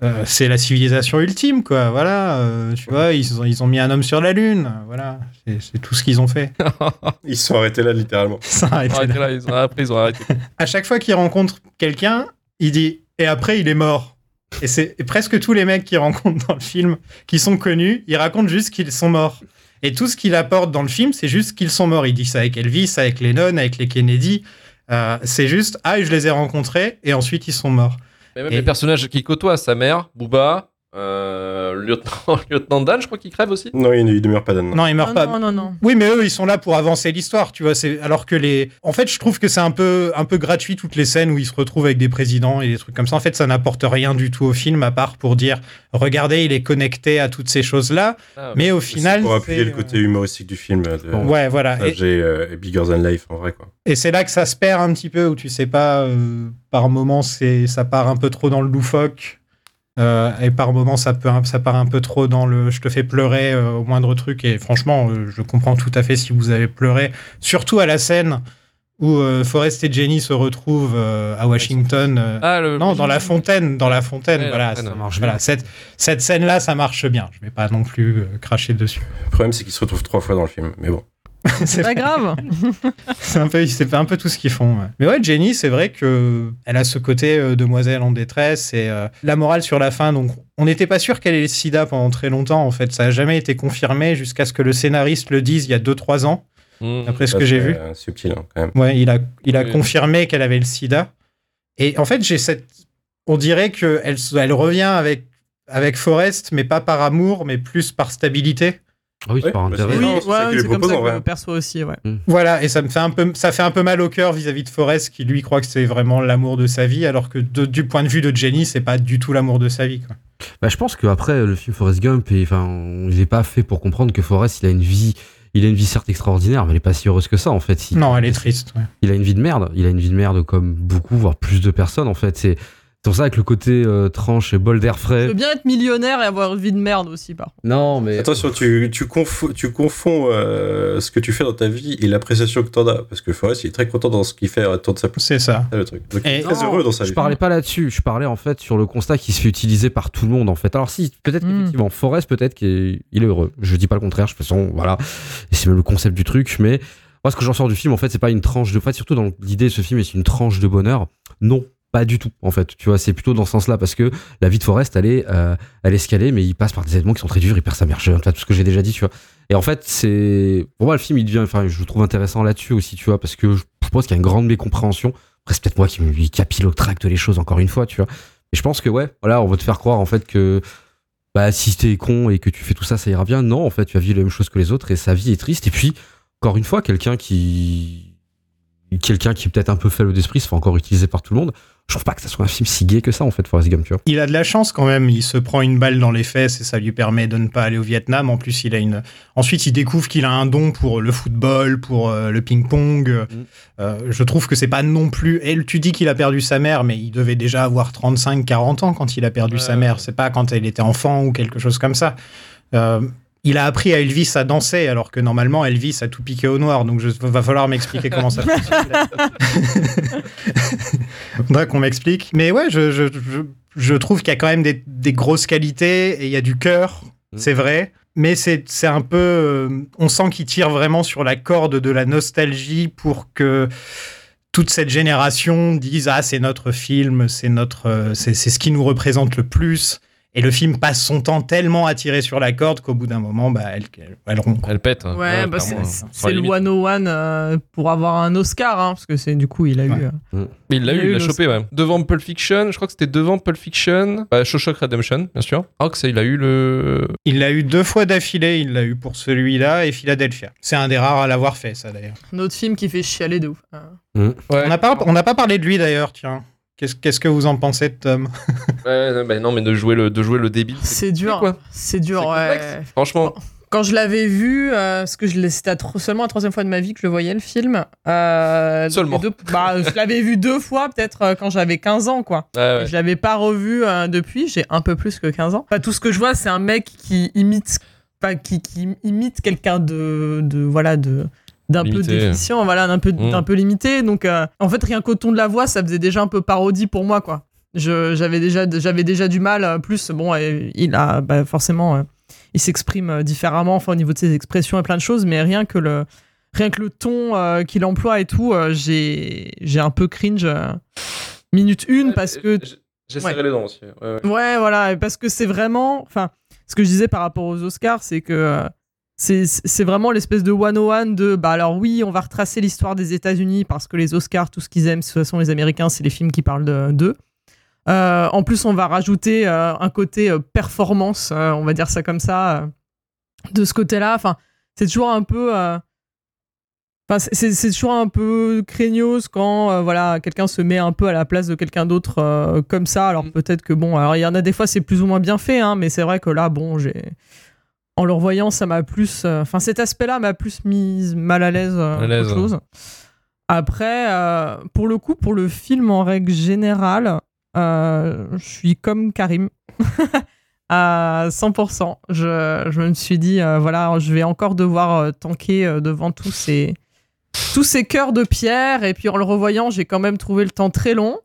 euh, c'est la civilisation ultime, quoi. Voilà, euh, tu vois, ils ont, ils ont mis un homme sur la lune. Voilà, c'est tout ce qu'ils ont fait. Ils se sont arrêtés là, littéralement. Ça a été Arrêtez là. là, ils ont après, ils ont arrêté. à chaque fois qu'il rencontre quelqu'un, il dit et après il est mort. Et c'est presque tous les mecs qu'il rencontre dans le film qui sont connus, ils racontent juste qu'ils sont morts. Et tout ce qu'il apporte dans le film, c'est juste qu'ils sont morts. Il dit ça avec Elvis, avec Lennon, avec les Kennedy. Euh, c'est juste ah je les ai rencontrés et ensuite ils sont morts. Mais même Et- les personnages qu'il côtoie, sa mère, Booba, Euh, lieutenant, lieutenant Dan, je crois qu'il crève aussi. Non, il, il demeure pas Dan. Non, il meurt Ah, pas. non, non, non. Oui, mais eux, ils sont là pour avancer l'histoire, tu vois. C'est alors que les. En fait, je trouve que c'est un peu, un peu gratuit toutes les scènes où ils se retrouvent avec des présidents et des trucs comme ça. En fait, ça n'apporte rien du tout au film à part pour dire, regardez, il est connecté à toutes ces choses-là. Ah, Mais au final, pour appuyer le côté humoristique du film. euh, De, ouais, voilà. Et, J'ai euh, Bigger Than Life en vrai quoi. et c'est là que ça se perd un petit peu, où tu sais pas, euh, par moment, c'est, ça part un peu trop dans le loufoque. Euh, et par moment, ça, peut, ça part un peu trop dans le je te fais pleurer euh, au moindre truc. Et franchement, euh, je comprends tout à fait si vous avez pleuré. Surtout à la scène où euh, Forrest et Jenny se retrouvent euh, à Washington. euh, Ah, le... non, dans la fontaine, dans la fontaine, Ouais, voilà. ça marche voilà, bien. cette, cette scène-là, ça marche bien. Je vais pas non plus euh, cracher dessus. Le problème c'est qu'ils se retrouvent trois fois dans le film. Mais bon. c'est Pas grave. c'est un peu, c'est un peu tout ce qu'ils font. ouais. Mais ouais, Jenny, c'est vrai que elle a ce côté euh, demoiselle en détresse et euh, la morale sur la fin. Donc, on n'était pas sûr qu'elle ait le SIDA pendant très longtemps. En fait, ça a jamais été confirmé jusqu'à ce que le scénariste le dise il y a 2-3 ans, Mmh. d'après ce que j'ai vu. euh, subtil hein, quand même. Ouais, il a, il a Oui. confirmé qu'elle avait le sida. Et en fait, j'ai cette. On dirait qu'elle elle revient avec, avec Forrest, mais pas par amour, mais plus par stabilité. Ah oui, Ouais, c'est par bah, intérêt. c'est- Oui, c'est comme propose, ça que je le perçois aussi, ouais. Voilà, et ça me fait un peu, ça fait un peu mal au cœur vis-à-vis de Forrest, qui lui croit que c'est vraiment l'amour de sa vie, alors que de- du point de vue de Jenny, c'est pas du tout l'amour de sa vie. Quoi. Bah, je pense qu'après, le film Forrest Gump, est- enfin, il est pas fait pour comprendre que Forrest, il a une vie, il a une vie certes extraordinaire, mais elle est pas si heureuse que ça, en fait. Il- Non, elle est triste. ouais. Il a une vie de merde. Il a une vie de merde comme beaucoup, voire plus de personnes, en fait. C'est c'est pour ça que le côté euh, tranche et bol d'air Je frais. veux bien être millionnaire et avoir une vie de merde aussi, par contre. Non, mais. Attention, tu, tu, confonds, tu confonds euh, ce que tu fais dans ta vie et l'appréciation que t'en as. Parce que Forrest, il est très content dans ce qu'il fait autour de sa place. C'est ça. C'est le truc. Donc, il est très heureux dans sa Je vie. parlais pas là-dessus, je parlais en fait sur le constat qui se fait utiliser par tout le monde en fait. Alors si, peut-être Mm. qu'effectivement, Forrest peut-être qu'il est, il est heureux. Je dis pas le contraire, de toute façon, voilà. Et c'est même le concept du truc, mais moi ce que j'en sors du film en fait, c'est pas une tranche de en fait, surtout dans l'idée de ce film, c'est une tranche de bonheur. Non, pas du tout en fait. Tu vois, c'est plutôt dans ce sens-là parce que la vie de Forrest, elle est, euh, elle est escalée, mais il passe par des événements qui sont très durs, il perd sa mère jeune, tout ce que j'ai déjà dit, tu vois. Et en fait, c'est pour moi le film, il devient, enfin, je le trouve intéressant là-dessus aussi, tu vois, parce que je pense qu'il y a une grande mécompréhension. Après, c'est peut-être moi qui me capillotracte les choses encore une fois, tu vois. Et je pense que ouais, voilà, on va te faire croire en fait que bah si t'es con et que tu fais tout ça, ça ira bien. Non, en fait, tu as vécu la même chose que les autres et sa vie est triste. Et puis, encore une fois, quelqu'un qui quelqu'un qui est peut-être un peu faible d'esprit se fait encore utiliser par tout le monde. Je trouve pas que ça soit un film si gay que ça en fait, Forrest Gump, tu vois. Il a de la chance quand même. Il se prend une balle dans les fesses et ça lui permet de ne pas aller au Vietnam. En plus, il a une. Ensuite, il découvre qu'il a un don pour le football, pour euh, le ping-pong. Euh, je trouve que c'est pas non plus. Et tu dis qu'il a perdu sa mère, mais il devait déjà avoir 35-40 ans quand il a perdu sa mère. C'est pas quand elle était enfant ou quelque chose comme ça. Euh, il a appris à Elvis à danser, alors que normalement Elvis a tout piqué au noir. Donc, il va falloir m'expliquer comment ça fonctionne. Faudra qu'on m'explique. Mais ouais, je, je, je, je trouve qu'il y a quand même des, des grosses qualités et il y a du cœur, Mm. c'est vrai. Mais c'est c'est un peu. euh, on sent qu'il tire vraiment sur la corde de la nostalgie pour que toute cette génération dise Ah, c'est notre film, c'est notre, euh, c'est c'est ce qui nous représente le plus. Et le film passe son temps tellement à tirer sur la corde qu'au bout d'un moment, bah, elle, elle, elle rompt. Elle pète. hein. Ouais, bah, c'est- c'est le limite. 101 euh, pour avoir un Oscar, hein, parce que c'est du coup, il a Ouais. eu. euh, Mais il l'a eu, il l'a chopé, ouais. Devant Pulp Fiction, je crois que c'était devant Pulp Fiction, bah, Shawshank Redemption, bien sûr. Rox, il a eu le. Il l'a eu deux fois d'affilée. Il l'a eu pour celui-là et Philadelphia. C'est un des rares à l'avoir fait, ça d'ailleurs. un autre film qui fait chialer de ouf. hein. Ouais. On n'a pas, on n'a pas parlé de lui d'ailleurs, tiens. Qu'est-ce que vous en pensez, Tom? Ouais, non, bah, non, mais de jouer le, de jouer le débile. C'est dur. quoi. C'est dur, ouais. Franchement, Quand je l'avais vu, euh, parce que c'était seulement la troisième fois de ma vie que je le voyais, le film. euh, Seulement. deux- bah, je l'avais vu deux fois, peut-être euh, quand j'avais 15 ans, quoi. ouais, ouais. Je l'avais pas revu euh, depuis, j'ai un peu plus que 15 ans. Enfin, tout ce que je vois, c'est un mec qui imite, enfin, qui, qui imite quelqu'un de, de, voilà, de d'un peu déficient, voilà, d'un peu, Mm. d'un peu limité. Donc, euh, en fait, rien qu'au ton de la voix, ça faisait déjà un peu parodie pour moi, quoi. Je, j'avais déjà, j'avais déjà du mal. euh, Plus, bon, il a, bah, forcément, euh, il s'exprime différemment, enfin, au niveau de ses expressions et plein de choses, mais rien que le, rien que le ton euh, qu'il emploie et tout, euh, j'ai, j'ai un peu cringe. euh, minute une parce que J- J'essaierai les dents aussi. Ouais, ouais. Ouais, voilà, parce que c'est vraiment. Enfin, ce que je disais par rapport aux Oscars, c'est que euh, c'est vraiment l'espèce de 101 de. Bah alors, oui, on va retracer l'histoire des États-Unis parce que les Oscars, tout ce qu'ils aiment, de toute façon, les Américains, c'est les films qui parlent de- d'eux. Euh, en plus, on va rajouter euh, un côté euh, performance, euh, on va dire ça comme ça, de ce côté-là. Enfin, c'est toujours un peu. Enfin, c'est- toujours un peu craignos quand euh, voilà quelqu'un se met un peu à la place de quelqu'un d'autre euh, comme ça. Alors Mm. peut-être que bon, alors il y en a des fois c'est plus ou moins bien fait, hein, mais c'est vrai que là bon, j'ai en le revoyant ça m'a plus, euh, enfin cet aspect-là m'a plus mis mal à l'aise euh, qu'autre chose. Après, euh, pour le coup, pour le film en règle générale, je suis comme Karim. à 100%. Je, je me suis dit, euh, voilà, je vais encore devoir euh, tanker euh, devant tous ces, tous ces cœurs de pierre. Et puis en le revoyant, j'ai quand même trouvé le temps très long.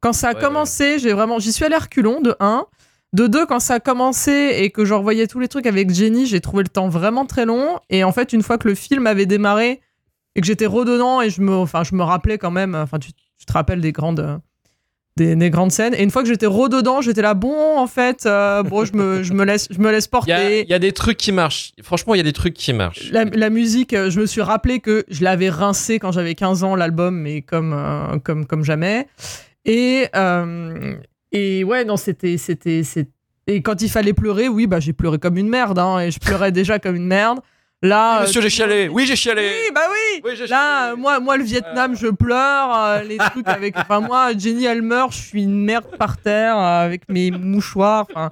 Quand ça a Ouais, commencé, j'ai vraiment, j'y suis allé à reculons de 1. De 2, quand ça a commencé et que je revoyais tous les trucs avec Jenny, j'ai trouvé le temps vraiment très long. Et en fait, une fois que le film avait démarré et que j'étais redonnant et je me, enfin, je me rappelais quand même, enfin, tu, tu te rappelles des grandes, des, des grandes scènes. Et une fois que j'étais rededans, j'étais là, bon, en fait, euh, bon, je me, je me laisse, je me laisse porter. il y a des trucs qui marchent. Franchement, il y a des trucs qui marchent. La, la musique, euh, je me suis rappelé que je l'avais rincé quand j'avais 15 ans, l'album, mais comme, euh, comme, comme jamais. Et, euh, et ouais, non, c'était, Et quand il fallait pleurer, oui, bah, j'ai pleuré comme une merde, hein, et je pleurais déjà comme une merde. Là. Oui, monsieur, euh, j'ai chialé. Oui, j'ai chialé. Oui, bah oui. Là, euh, moi, moi, le Vietnam, je pleure. euh, les trucs avec. Enfin, moi, Jenny, elle meurt. Je suis une merde par terre euh, avec mes mouchoirs. Enfin,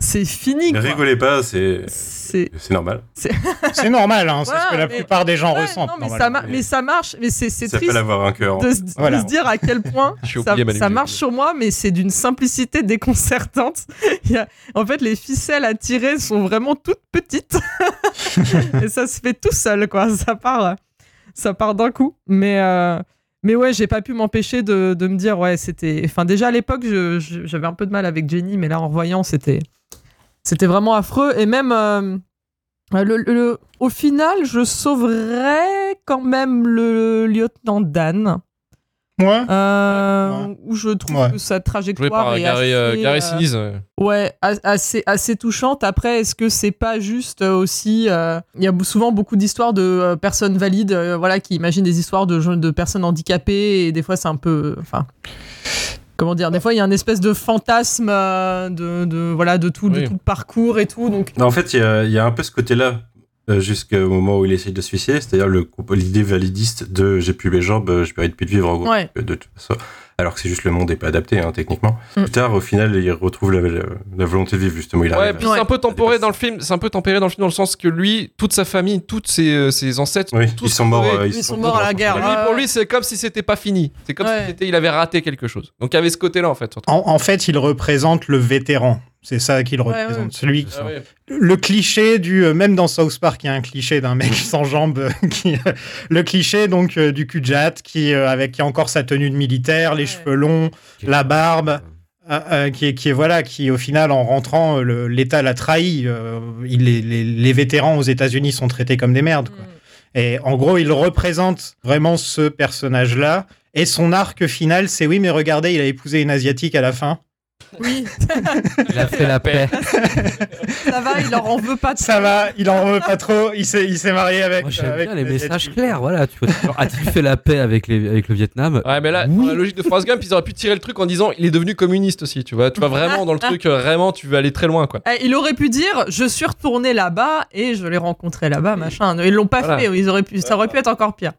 c'est fini. Ne quoi. rigolez pas, c'est C'est. normal. C'est normal, hein, c'est Voilà, ce que la mais- plupart des gens Ouais, ressentent. non, mais ça, mais ça marche. Mais c'est triste avoir un cœur. de, se- de Voilà. se dire à quel point ça, marche sur moi, mais c'est d'une simplicité déconcertante. Il y a- en fait, les ficelles à tirer sont vraiment toutes petites. et ça se fait tout seul, quoi. Ça part, ça part d'un coup. Mais, euh, mais ouais, j'ai pas pu m'empêcher de, de me dire, ouais, c'était. Enfin, déjà à l'époque, j'avais un peu de mal avec Jenny, mais là, en revoyant, c'était, c'était vraiment affreux. Et même. euh, le- le- au final, je sauverais quand même le lieutenant Dan. Ouais. Euh, Ouais. où je trouve Ouais. que sa trajectoire par est Gary, euh, assez, Gary euh, Sinise. ouais. assez, assez touchante. Après, est-ce que c'est pas juste euh, aussi, euh, il y a souvent beaucoup d'histoires de euh, personnes valides, euh, voilà, qui imaginent des histoires de de personnes handicapées et des fois c'est un peu, enfin. Comment dire Des fois, il y a un espèce de fantasme euh, de, de voilà de tout, de tout le parcours et tout. Donc, En fait, il y a, il y a un peu ce côté-là euh, jusqu'au moment où il essaye de se suicider, c'est-à-dire l'idée validiste de j'ai plus mes jambes, je mérite plus de vivre en gros. Ouais. De toute façon. Alors que c'est juste le monde n'est pas adapté hein, techniquement. Mm. Plus tard, au final, il retrouve la, la- la volonté de vivre justement. Il Ouais, puis c'est un peu dépasser. dans le film. C'est un peu tempéré dans le film dans le sens que lui, toute sa famille, tous ses, euh, ses ancêtres, Oui, tous ils sont morts. euh, Ils sont morts à la guerre. Lui, pour lui, c'est comme si c'était pas fini. C'est comme Ouais. si c'était- il avait raté quelque chose. Donc il y avait ce côté-là en fait. en fait, il représente le vétéran. C'est ça qu'il Ouais, représente. ouais. Celui qui, Ah ouais. le cliché du euh, même dans South Park il y a un cliché d'un mec sans jambes euh, qui euh, le cliché donc du cul-de-jatte qui avec qui a encore sa tenue de militaire les cheveux longs la barbe euh, euh, qui est qui est voilà qui au final en rentrant l'État l'a trahi euh, il, les, les, les vétérans aux États-Unis sont traités comme des merdes quoi. et en gros il représente vraiment ce personnage là et son arc final c'est oui mais regardez il a épousé une asiatique à la fin oui, Il a fait la paix. ça va, il en veut pas. de ça va il en veut pas trop il s'est il s'est marié avec Moi, j'aime avec bien les messages clairs, voilà. Tu vois, genre, a-t-il fait la paix avec, les, avec le Vietnam? Ouais, mais là, Oui. dans la logique de Forrest Gump, ils auraient pu tirer le truc en disant il est devenu communiste aussi, tu vois. Tu vois vraiment dans le truc, euh, vraiment, tu veux aller très loin, quoi. Eh, il aurait pu dire je suis retourné là-bas et je l'ai rencontré là-bas, machin. Ils l'ont pas Voilà. fait, ils auraient pu, ça aurait pu être encore pire.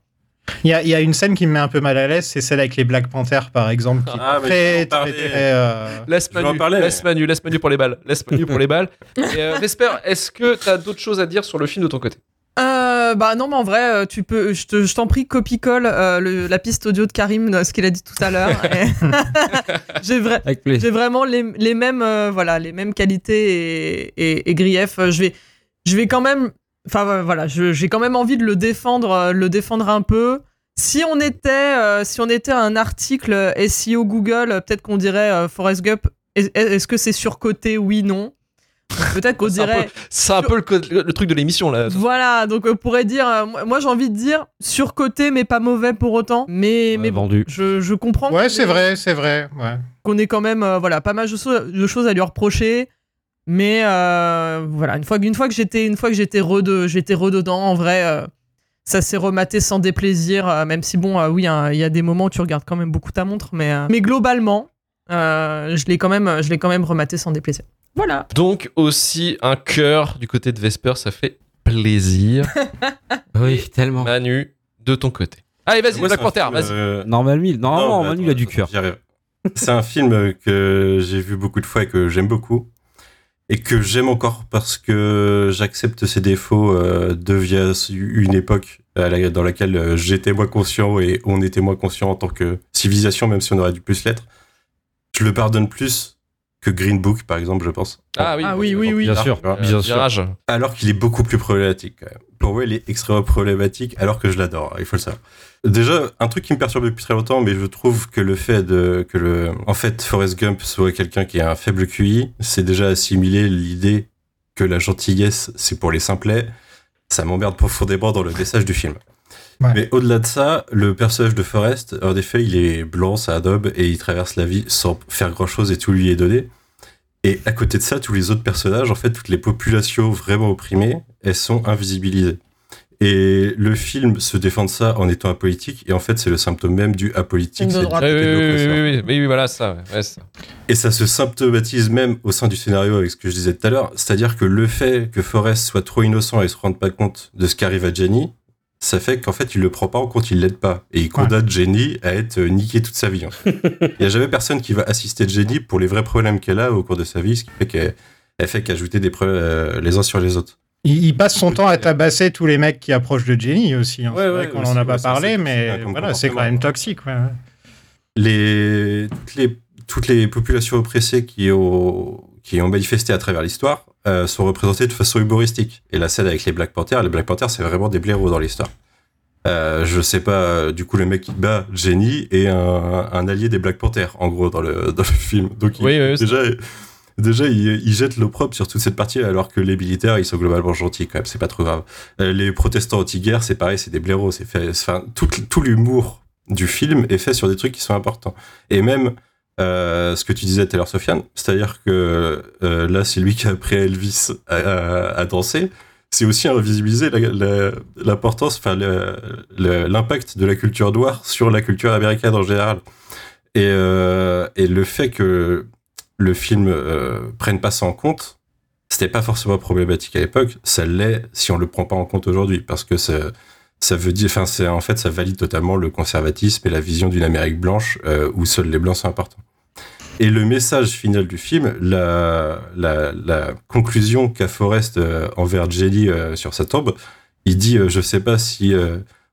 Il y, a, il y a une scène qui me met un peu mal à l'aise, c'est celle avec les Black Panthers, par exemple, qui Ah, est mais très, très, très, euh, Laisse Manu, parler, laisse Manu, laisse Manu pour les balles. Laisse Manu pour les balles. Et euh, Vesper, est-ce que t'as d'autres choses à dire sur le film de ton côté? Euh, bah non, mais en vrai, euh, tu peux, je te- je t'en prie, copie-colle euh, le- la piste audio de Karim, ce qu'il a dit tout à l'heure. J'ai vraiment les, les mêmes, euh, voilà, les mêmes qualités et, et- et griefs. Je vais, je vais quand même, enfin euh, voilà, j'ai quand même envie de le défendre, euh, le défendre un peu. Si on était, euh, si on était un article SEO Google, peut-être qu'on dirait euh, Forrest Gump. Est- Est-ce que c'est surcoté Oui, non? Peut-être qu'on C'est un dirait. peu- C'est un peu le, truc de l'émission, là. Voilà, donc on pourrait dire, euh, moi j'ai envie de dire surcoté mais pas mauvais pour autant. Mais, Ouais, mais bon, vendu. je, je comprends Ouais, c'est vrai, c'est vrai. Ouais. qu'on ait quand même euh, voilà, pas mal de, so- de choses à lui reprocher. Mais euh, voilà, une fois, que- une fois que j'étais une fois que j'étais re j'étais rededans, en vrai, euh, ça s'est rematé sans déplaisir. euh, même si bon, euh, oui, hein, il y a des moments où tu regardes quand même beaucoup ta montre, mais, euh, mais globalement, euh, je l'ai quand même, je l'ai quand même rematé sans déplaisir. Voilà. Donc aussi un cœur du côté de Vesper, ça fait plaisir. Oui, tellement. Manu, de ton côté. Allez, vas-y, Black Panther, vas-y. euh, Normal 1000. Normalement, Non, Manu, attends, il a du cœur. j'y arrive. C'est un film que j'ai vu beaucoup de fois et que j'aime beaucoup. Et que j'aime encore parce que j'accepte ses défauts euh, de via une époque la- dans laquelle euh, j'étais moins conscient et on était moins conscient en tant que civilisation, même si on aurait dû plus l'être. Je le pardonne plus que Green Book, par exemple, je pense. Ah oui, Ah oui, oui, oui. Bien sûr, bien sûr. Virage. Alors qu'il est beaucoup plus problématique. Quand même. Pour moi, il est extrêmement problématique, alors que je l'adore. Il faut le savoir. Déjà, un truc qui me perturbe depuis très longtemps, mais je trouve que le fait de que le, en fait, Forrest Gump soit quelqu'un qui a un faible QI, c'est déjà assimiler l'idée que la gentillesse, c'est pour les simplets. Ça m'emmerde profondément dans le message du film. Ouais. Mais au-delà de ça, le personnage de Forrest, en effet, il est blanc, ça adobe, et il traverse la vie sans faire grand-chose et tout lui est donné. Et à côté de ça, tous les autres personnages, en fait, toutes les populations vraiment opprimées, elles sont invisibilisées. Et le film se défend de ça en étant apolitique, et en fait, c'est le symptôme même du apolitique. Oui, oui, oui, oui, oui, oui, oui, voilà, ça. ouais, ouais, ça. Et ça se symptomatise même au sein du scénario avec ce que je disais tout à l'heure. C'est-à-dire que le fait que Forrest soit trop innocent et se rende pas compte de ce qu'arrive à Jenny, ça fait qu'en fait, il le prend pas en compte, il l'aide pas. Et il condamne Jenny à être euh, niquée toute sa vie. en fait. Il y a jamais personne qui va assister Jenny pour les vrais problèmes qu'elle a au cours de sa vie, ce qui fait qu'elle elle fait qu'ajouter des preuves euh, les uns sur les autres. Il, il passe son temps à tabasser tous les mecs qui approchent de Jenny aussi. hein. Ouais, c'est vrai ouais, qu'on aussi, en a pas parlé, mais c'est un voilà, c'est quand même toxique. les, toutes, les, toutes les populations oppressées qui ont, qui ont manifesté à travers l'histoire euh, sont représentées de façon humoristique. Et la scène avec les Black Panthers, les Black Panthers, c'est vraiment des blaireaux dans l'histoire. Euh, je sais pas, euh, du coup, le mec qui bat Jenny est un, un allié des Black Panthers, en gros, dans le, dans le film. Donc, il- Oui, oui, c'est- déjà, déjà il, il jette l'opprobre sur toute cette partie, alors que les militaires, ils sont globalement gentils, quand même, c'est pas trop grave. Euh, les protestants anti-guerre, c'est pareil, c'est des blaireaux. C'est fait, enfin, tout, tout l'humour du film est fait sur des trucs qui sont importants. Et même euh, ce que tu disais tout à l'heure, Sofiane, c'est-à-dire que euh, là, c'est lui qui a appris à Elvis à, danser. C'est aussi invisibiliser l'importance, enfin l'impact de la culture noire sur la culture américaine en général. Et, euh, le fait que le film prenne pas ça en compte, c'était pas forcément problématique à l'époque. Ça l'est si on le prend pas en compte aujourd'hui, parce que ça, ça veut dire, enfin, c'est en fait, ça valide totalement le conservatisme et la vision d'une Amérique blanche euh, où seuls les blancs sont importants. Et le message final du film, la, conclusion qu'a Forrest euh, envers Jenny euh, sur sa tombe, il dit Je sais pas si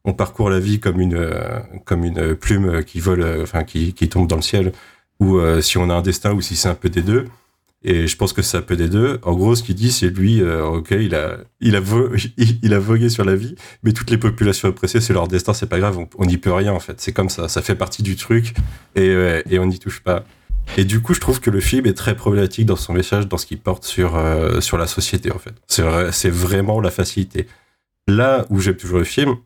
on parcourt la vie comme une, comme une plume qui vole, enfin qui, qui tombe dans le ciel, ou si on a un destin, ou si c'est un peu des deux. Et je pense que c'est un peu des deux. En gros, ce qu'il dit, c'est lui, euh, ok, il a, il, a il, il a vogué sur la vie, mais toutes les populations oppressées, c'est leur destin, c'est pas grave, on- n'y peut rien en fait. C'est comme ça, ça fait partie du truc, et, euh, et on n'y touche pas. Et du coup, je trouve que le film est très problématique dans son message, dans ce qu'il porte sur, euh, sur la société, en fait. C'est vrai- c'est vraiment la facilité. Là où j'aime toujours le film,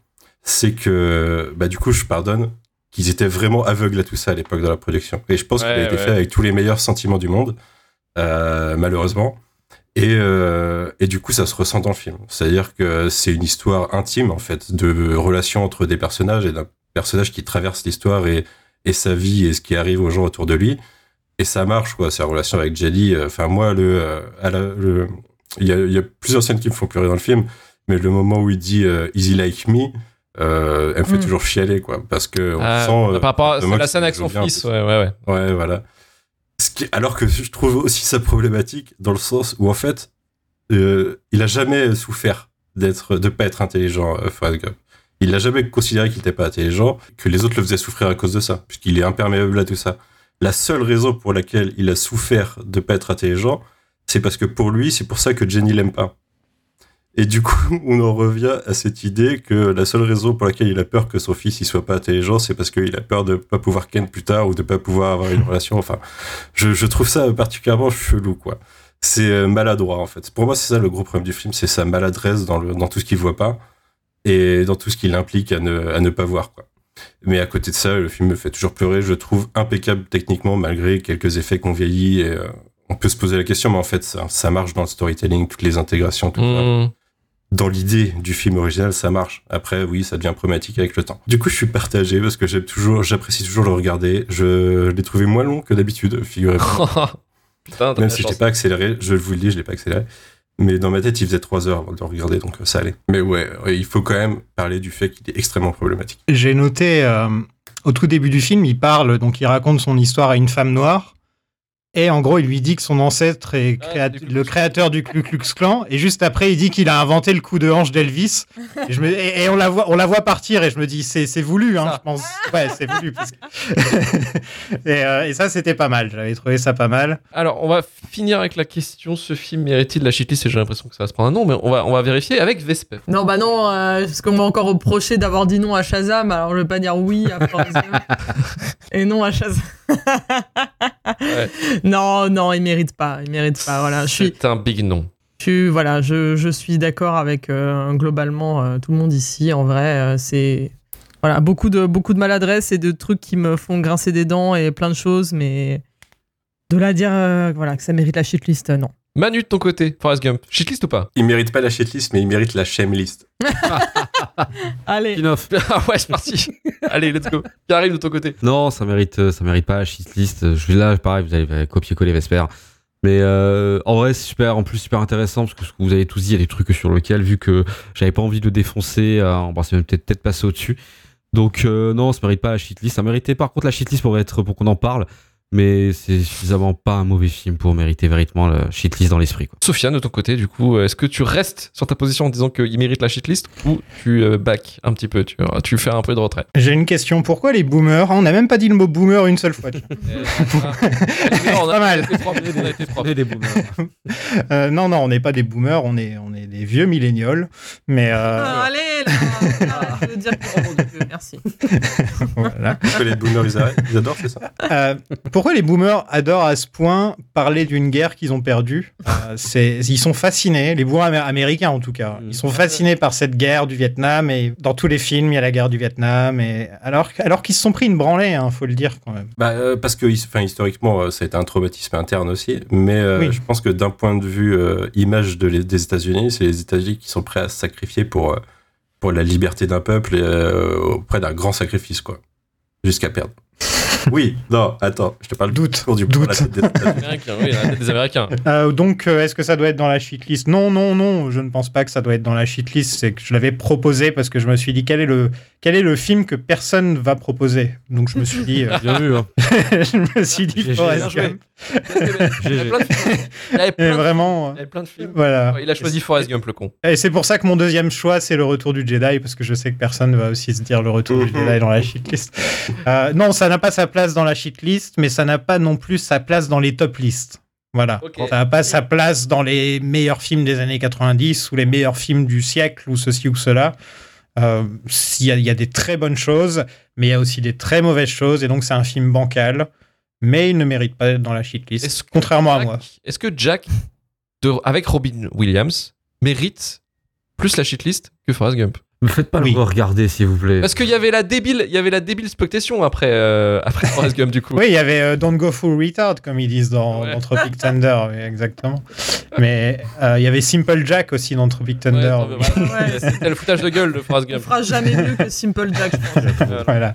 c'est que, bah, du coup, je pardonne qu'ils étaient vraiment aveugles à tout ça à l'époque de la production. Et je pense qu'il a été ouais. fait avec tous les meilleurs sentiments du monde, malheureusement. Et, euh, et du coup, ça se ressent dans le film. C'est-à-dire que c'est une histoire intime, en fait, de relation entre des personnages et d'un personnage qui traverse l'histoire et, et sa vie et ce qui arrive aux gens autour de lui. Et ça marche, quoi, sa relation avec Jelly. euh, Enfin, moi, le, euh, à la- le, il y a, il y a plusieurs scènes qui me font pleurer dans le film, mais le moment où il dit euh, Easy Like Me, euh, elle me fait Mm. toujours chialer, quoi, parce que on Ah, sent. euh, par rapport à la scène avec son fils, ouais, ouais, ouais. Ouais, voilà. Alors que je trouve aussi ça problématique dans le sens où en fait, euh, il a jamais souffert d'être, de pas être intelligent, euh, Gump. Il n'a jamais considéré qu'il n'était pas intelligent, que les autres le faisaient souffrir à cause de ça, puisqu'il est imperméable à tout ça. La seule raison pour laquelle il a souffert de pas être intelligent, c'est parce que pour lui, c'est pour ça que Jenny l'aime pas. Et du coup, on en revient à cette idée que la seule raison pour laquelle il a peur que son fils il soit pas intelligent, c'est parce qu'il a peur de pas pouvoir ken plus tard ou de pas pouvoir avoir une relation. Enfin, je, je trouve ça particulièrement chelou, quoi. C'est euh, maladroit, en fait. Pour moi, c'est ça le gros problème du film, c'est sa maladresse dans, tout ce qu'il voit pas et dans tout ce qu'il implique à ne, ne pas voir. Mais à côté de ça, le film me fait toujours pleurer. Je le trouve impeccable techniquement, malgré quelques effets qu'on vieillit. Et, euh, on peut se poser la question, mais en fait, ça, ça marche dans le storytelling, toutes les intégrations, tout ça. Dans l'idée du film original, ça marche. Après, oui, ça devient problématique avec le temps. Du coup, je suis partagé parce que j'aime toujours, j'apprécie toujours le regarder. Je l'ai trouvé moins long que d'habitude, figurez-vous. Putain, Même si je l'ai pas accéléré, je vous le dis, je l'ai pas accéléré. Mais dans ma tête, il faisait 3 heures avant de le regarder, donc euh, ça allait. Mais ouais, ouais, il faut quand même parler du fait qu'il est extrêmement problématique. J'ai noté euh, au tout début du film, il parle, donc il raconte son histoire à une femme noire. Et en gros, il lui dit que son ancêtre est Ah, créa- le créateur du Ku Klux Klan. Et juste après, il dit qu'il a inventé le coup de hanche d'Elvis. Et, je me- et- et on, la voit, on la voit partir. Et je me dis, c'est c'est voulu, hein, je pense. Ouais, c'est voulu. parce que- et, euh, et ça, c'était pas mal. J'avais trouvé ça pas mal. Alors, on va finir avec la question ce film mérite-t-il la shitlist Et j'ai l'impression que ça va se prendre un nom, mais on va, on va vérifier avec Vesper. Non, bah non, euh, parce qu'on m'a encore reproché d'avoir dit non à Shazam, alors je vais pas dire oui à Gump. Et non à Shazam. Ouais. Non, non, il mérite pas, il mérite pas. Voilà, je suis, C'est un big nom. je suis, voilà, je, je suis d'accord avec euh, globalement euh, tout le monde ici. En vrai, euh, c'est voilà beaucoup de beaucoup de maladresse et de trucs qui me font grincer des dents et plein de choses, mais de là à dire voilà que ça mérite la shitlist, non. Manu, de ton côté, Forrest Gump, shitlist ou pas? Il mérite pas la shitlist, mais il mérite la shame list. Allez, Spin-off. Ah ouais, c'est parti. Allez, let's go. Qui arrive de ton côté Non, ça mérite, euh, ça mérite pas la shitlist. Je vais là, pareil, vous allez copier-coller Vesper. Mais euh, en vrai, c'est super, en plus super intéressant parce que ce que vous avez tous dit, il y a des trucs sur lesquels, vu que j'avais pas envie de le défoncer, euh, on va peut-être peut-être passer au-dessus. Donc euh, non, ça mérite pas la shitlist. Ça méritait par contre la shitlist pour être pour qu'on en parle, mais c'est suffisamment pas un mauvais film pour mériter véritablement la shitlist dans l'esprit. quoi. Sofiane, de ton côté, du coup, est-ce que tu restes sur ta position en disant qu'il mérite la shitlist ou tu euh, back un petit peu tu, tu fais un peu de retrait? J'ai une question. Pourquoi les boomers On n'a même pas dit le mot boomer une seule fois. on a Pas mal. Euh, non, non, on n'est pas des boomers. On est, on est des vieux millénials. Mais euh, Ah, allez là, Ah, je veux dire que oh, mon Dieu, merci. voilà. Parce que les boomers, ils, adorent, c'est ça? Euh, pourquoi les boomers adorent à ce point parler d'une guerre qu'ils ont perdue Euh, Ils sont fascinés, les boomers amé- américains en tout cas, ils sont fascinés par cette guerre du Vietnam et dans tous les films il y a la guerre du Vietnam et alors, alors qu'ils se sont pris une branlée, hein, faut le dire quand même. Bah, euh, parce que, enfin, historiquement, euh, ça a été un traumatisme interne aussi. Mais euh, Oui. je pense que d'un point de vue image de les- des États-Unis, c'est les États-Unis qui sont prêts à se sacrifier pour, pour la liberté d'un peuple et, auprès d'un grand sacrifice, quoi. Jusqu'à perdre. Oui, non, attends, je te parle Doute, du doute. la tête des États-Unis. Américain, oui, la tête des Américains. Euh, donc euh, est-ce que ça doit être dans la shitlist? Non, non, non, je ne pense pas que ça doit être dans la shitlist. C'est que je l'avais proposé parce que je me suis dit quel est le quel est le film que personne va proposer? Donc je me suis dit, euh, Bien vu. Hein. je me suis dit Forrest. Gump. Il y avait plein de films. Il y avait Et plein de- vraiment, il y avait plein de films. voilà. Ouais, Il a choisi Forrest Gump, le con. Et c'est pour ça que mon deuxième choix, c'est le retour du Jedi, parce que je sais que personne ne va aussi se dire le retour du. Jedi dans la shitlist. Euh, non, ça n'a pas sa place dans la shitlist, mais ça n'a pas non plus sa place dans les top lists. Voilà. Ça n'a pas sa place dans les meilleurs films des années 90 ou les meilleurs films du siècle ou ceci ou cela. Euh, il y, a- il y a des très bonnes choses, mais il y a aussi des très mauvaises choses, et donc c'est un film bancal, mais il ne mérite pas d'être dans la shitlist, contrairement à moi. Est-ce que Jack, de- avec Robin Williams, mérite plus la shitlist que Forrest Gump? Me faites pas Oui. le regarder, s'il vous plaît. Parce qu'il y avait la débile, il y avait la débile spectation après, euh, après Forrest Gump du coup. Oui, il y avait euh, Don't Go Full Retard, comme ils disent dans, Ouais. dans Tropic Thunder, oui, exactement. Mais euh, il y avait Simple Jack aussi dans Tropic Ouais, Thunder. Ouais. C'était le foutage de gueule de Forrest On Gump. fera jamais mieux que Simple Jack, je pense. Voilà. Voilà.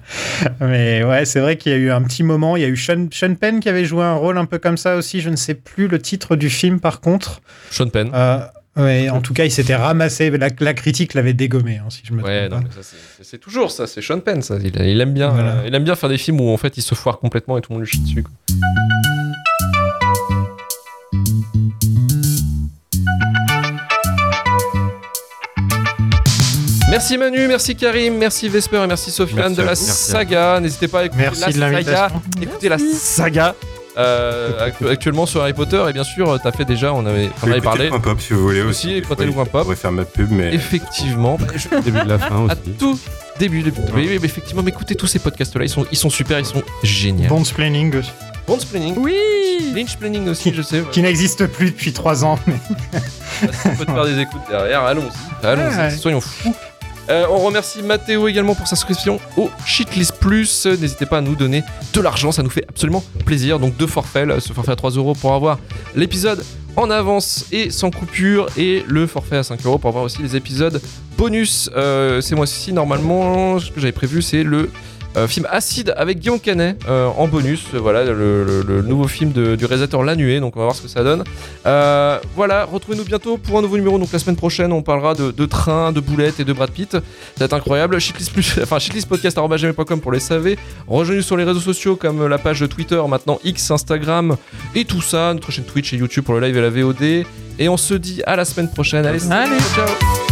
Mais ouais, c'est vrai qu'il y a eu un petit moment. Il y a eu Sean, Sean Penn qui avait joué un rôle un peu comme ça aussi. Je ne sais plus le titre du film par contre. Sean Penn. Ouais, en tout cas, il s'était ramassé. La, la critique l'avait dégommé, hein, si je me Ouais, trompe non, pas. mais ça, c'est- toujours ça, c'est Sean Penn, ça. Il, il aime bien, Voilà. euh, il aime bien faire des films où en fait il se foire complètement et tout le monde lui chie dessus. quoi. Merci Manu, merci Karim, merci Vesper et merci Sofiane Merci de la saga. N'hésitez pas à écouter Merci la de saga. Écoutez la saga. Euh, actu- actuellement sur Harry Potter et bien sûr t'as fait déjà on avait, on avait parlé le pop si vous voulez Aussi, écoutez le point pop. On pourrait faire ma pub, mais effectivement je- Début de la fin à aussi. tout début de... oui, oui, mais effectivement mais écoutez tous ces podcasts là ils sont, ils sont super ils sont géniaux Bond Splaining aussi, Bond Planning Oui Lynch Planning aussi je sais ouais. qui n'existe plus depuis trois ans. mais- Bah, si on peut te faire des écoutes derrière allons-y allons-y Ouais. soyons fous Euh, on remercie Mathéo également pour sa souscription au Shitlist Plus. Euh, N'hésitez pas à nous donner de l'argent, ça nous fait absolument plaisir. Donc deux forfaits, là, ce forfait à 3 euros pour avoir l'épisode en avance et sans coupure et le forfait à 5 euros pour avoir aussi les épisodes bonus. Euh, ces mois-ci, normalement, ce que j'avais prévu, c'est le euh, film Acide avec Guillaume Canet euh, en bonus. Euh, Voilà, le, le- le nouveau film de- du réalisateur La Nuée. Donc, on va voir ce que ça donne. Euh, voilà, retrouvez-nous bientôt pour un nouveau numéro. Donc, la semaine prochaine, on parlera de, de train, de boulettes et de Brad Pitt. Ça va être incroyable. Shitlist, plus, enfin, pour les SAV. Rejoignez-nous sur les réseaux sociaux comme la page de Twitter, maintenant X, Instagram et tout ça. Notre chaîne Twitch et YouTube pour le live et la VOD. Et on se dit à la semaine prochaine. Allez, Allez. ciao.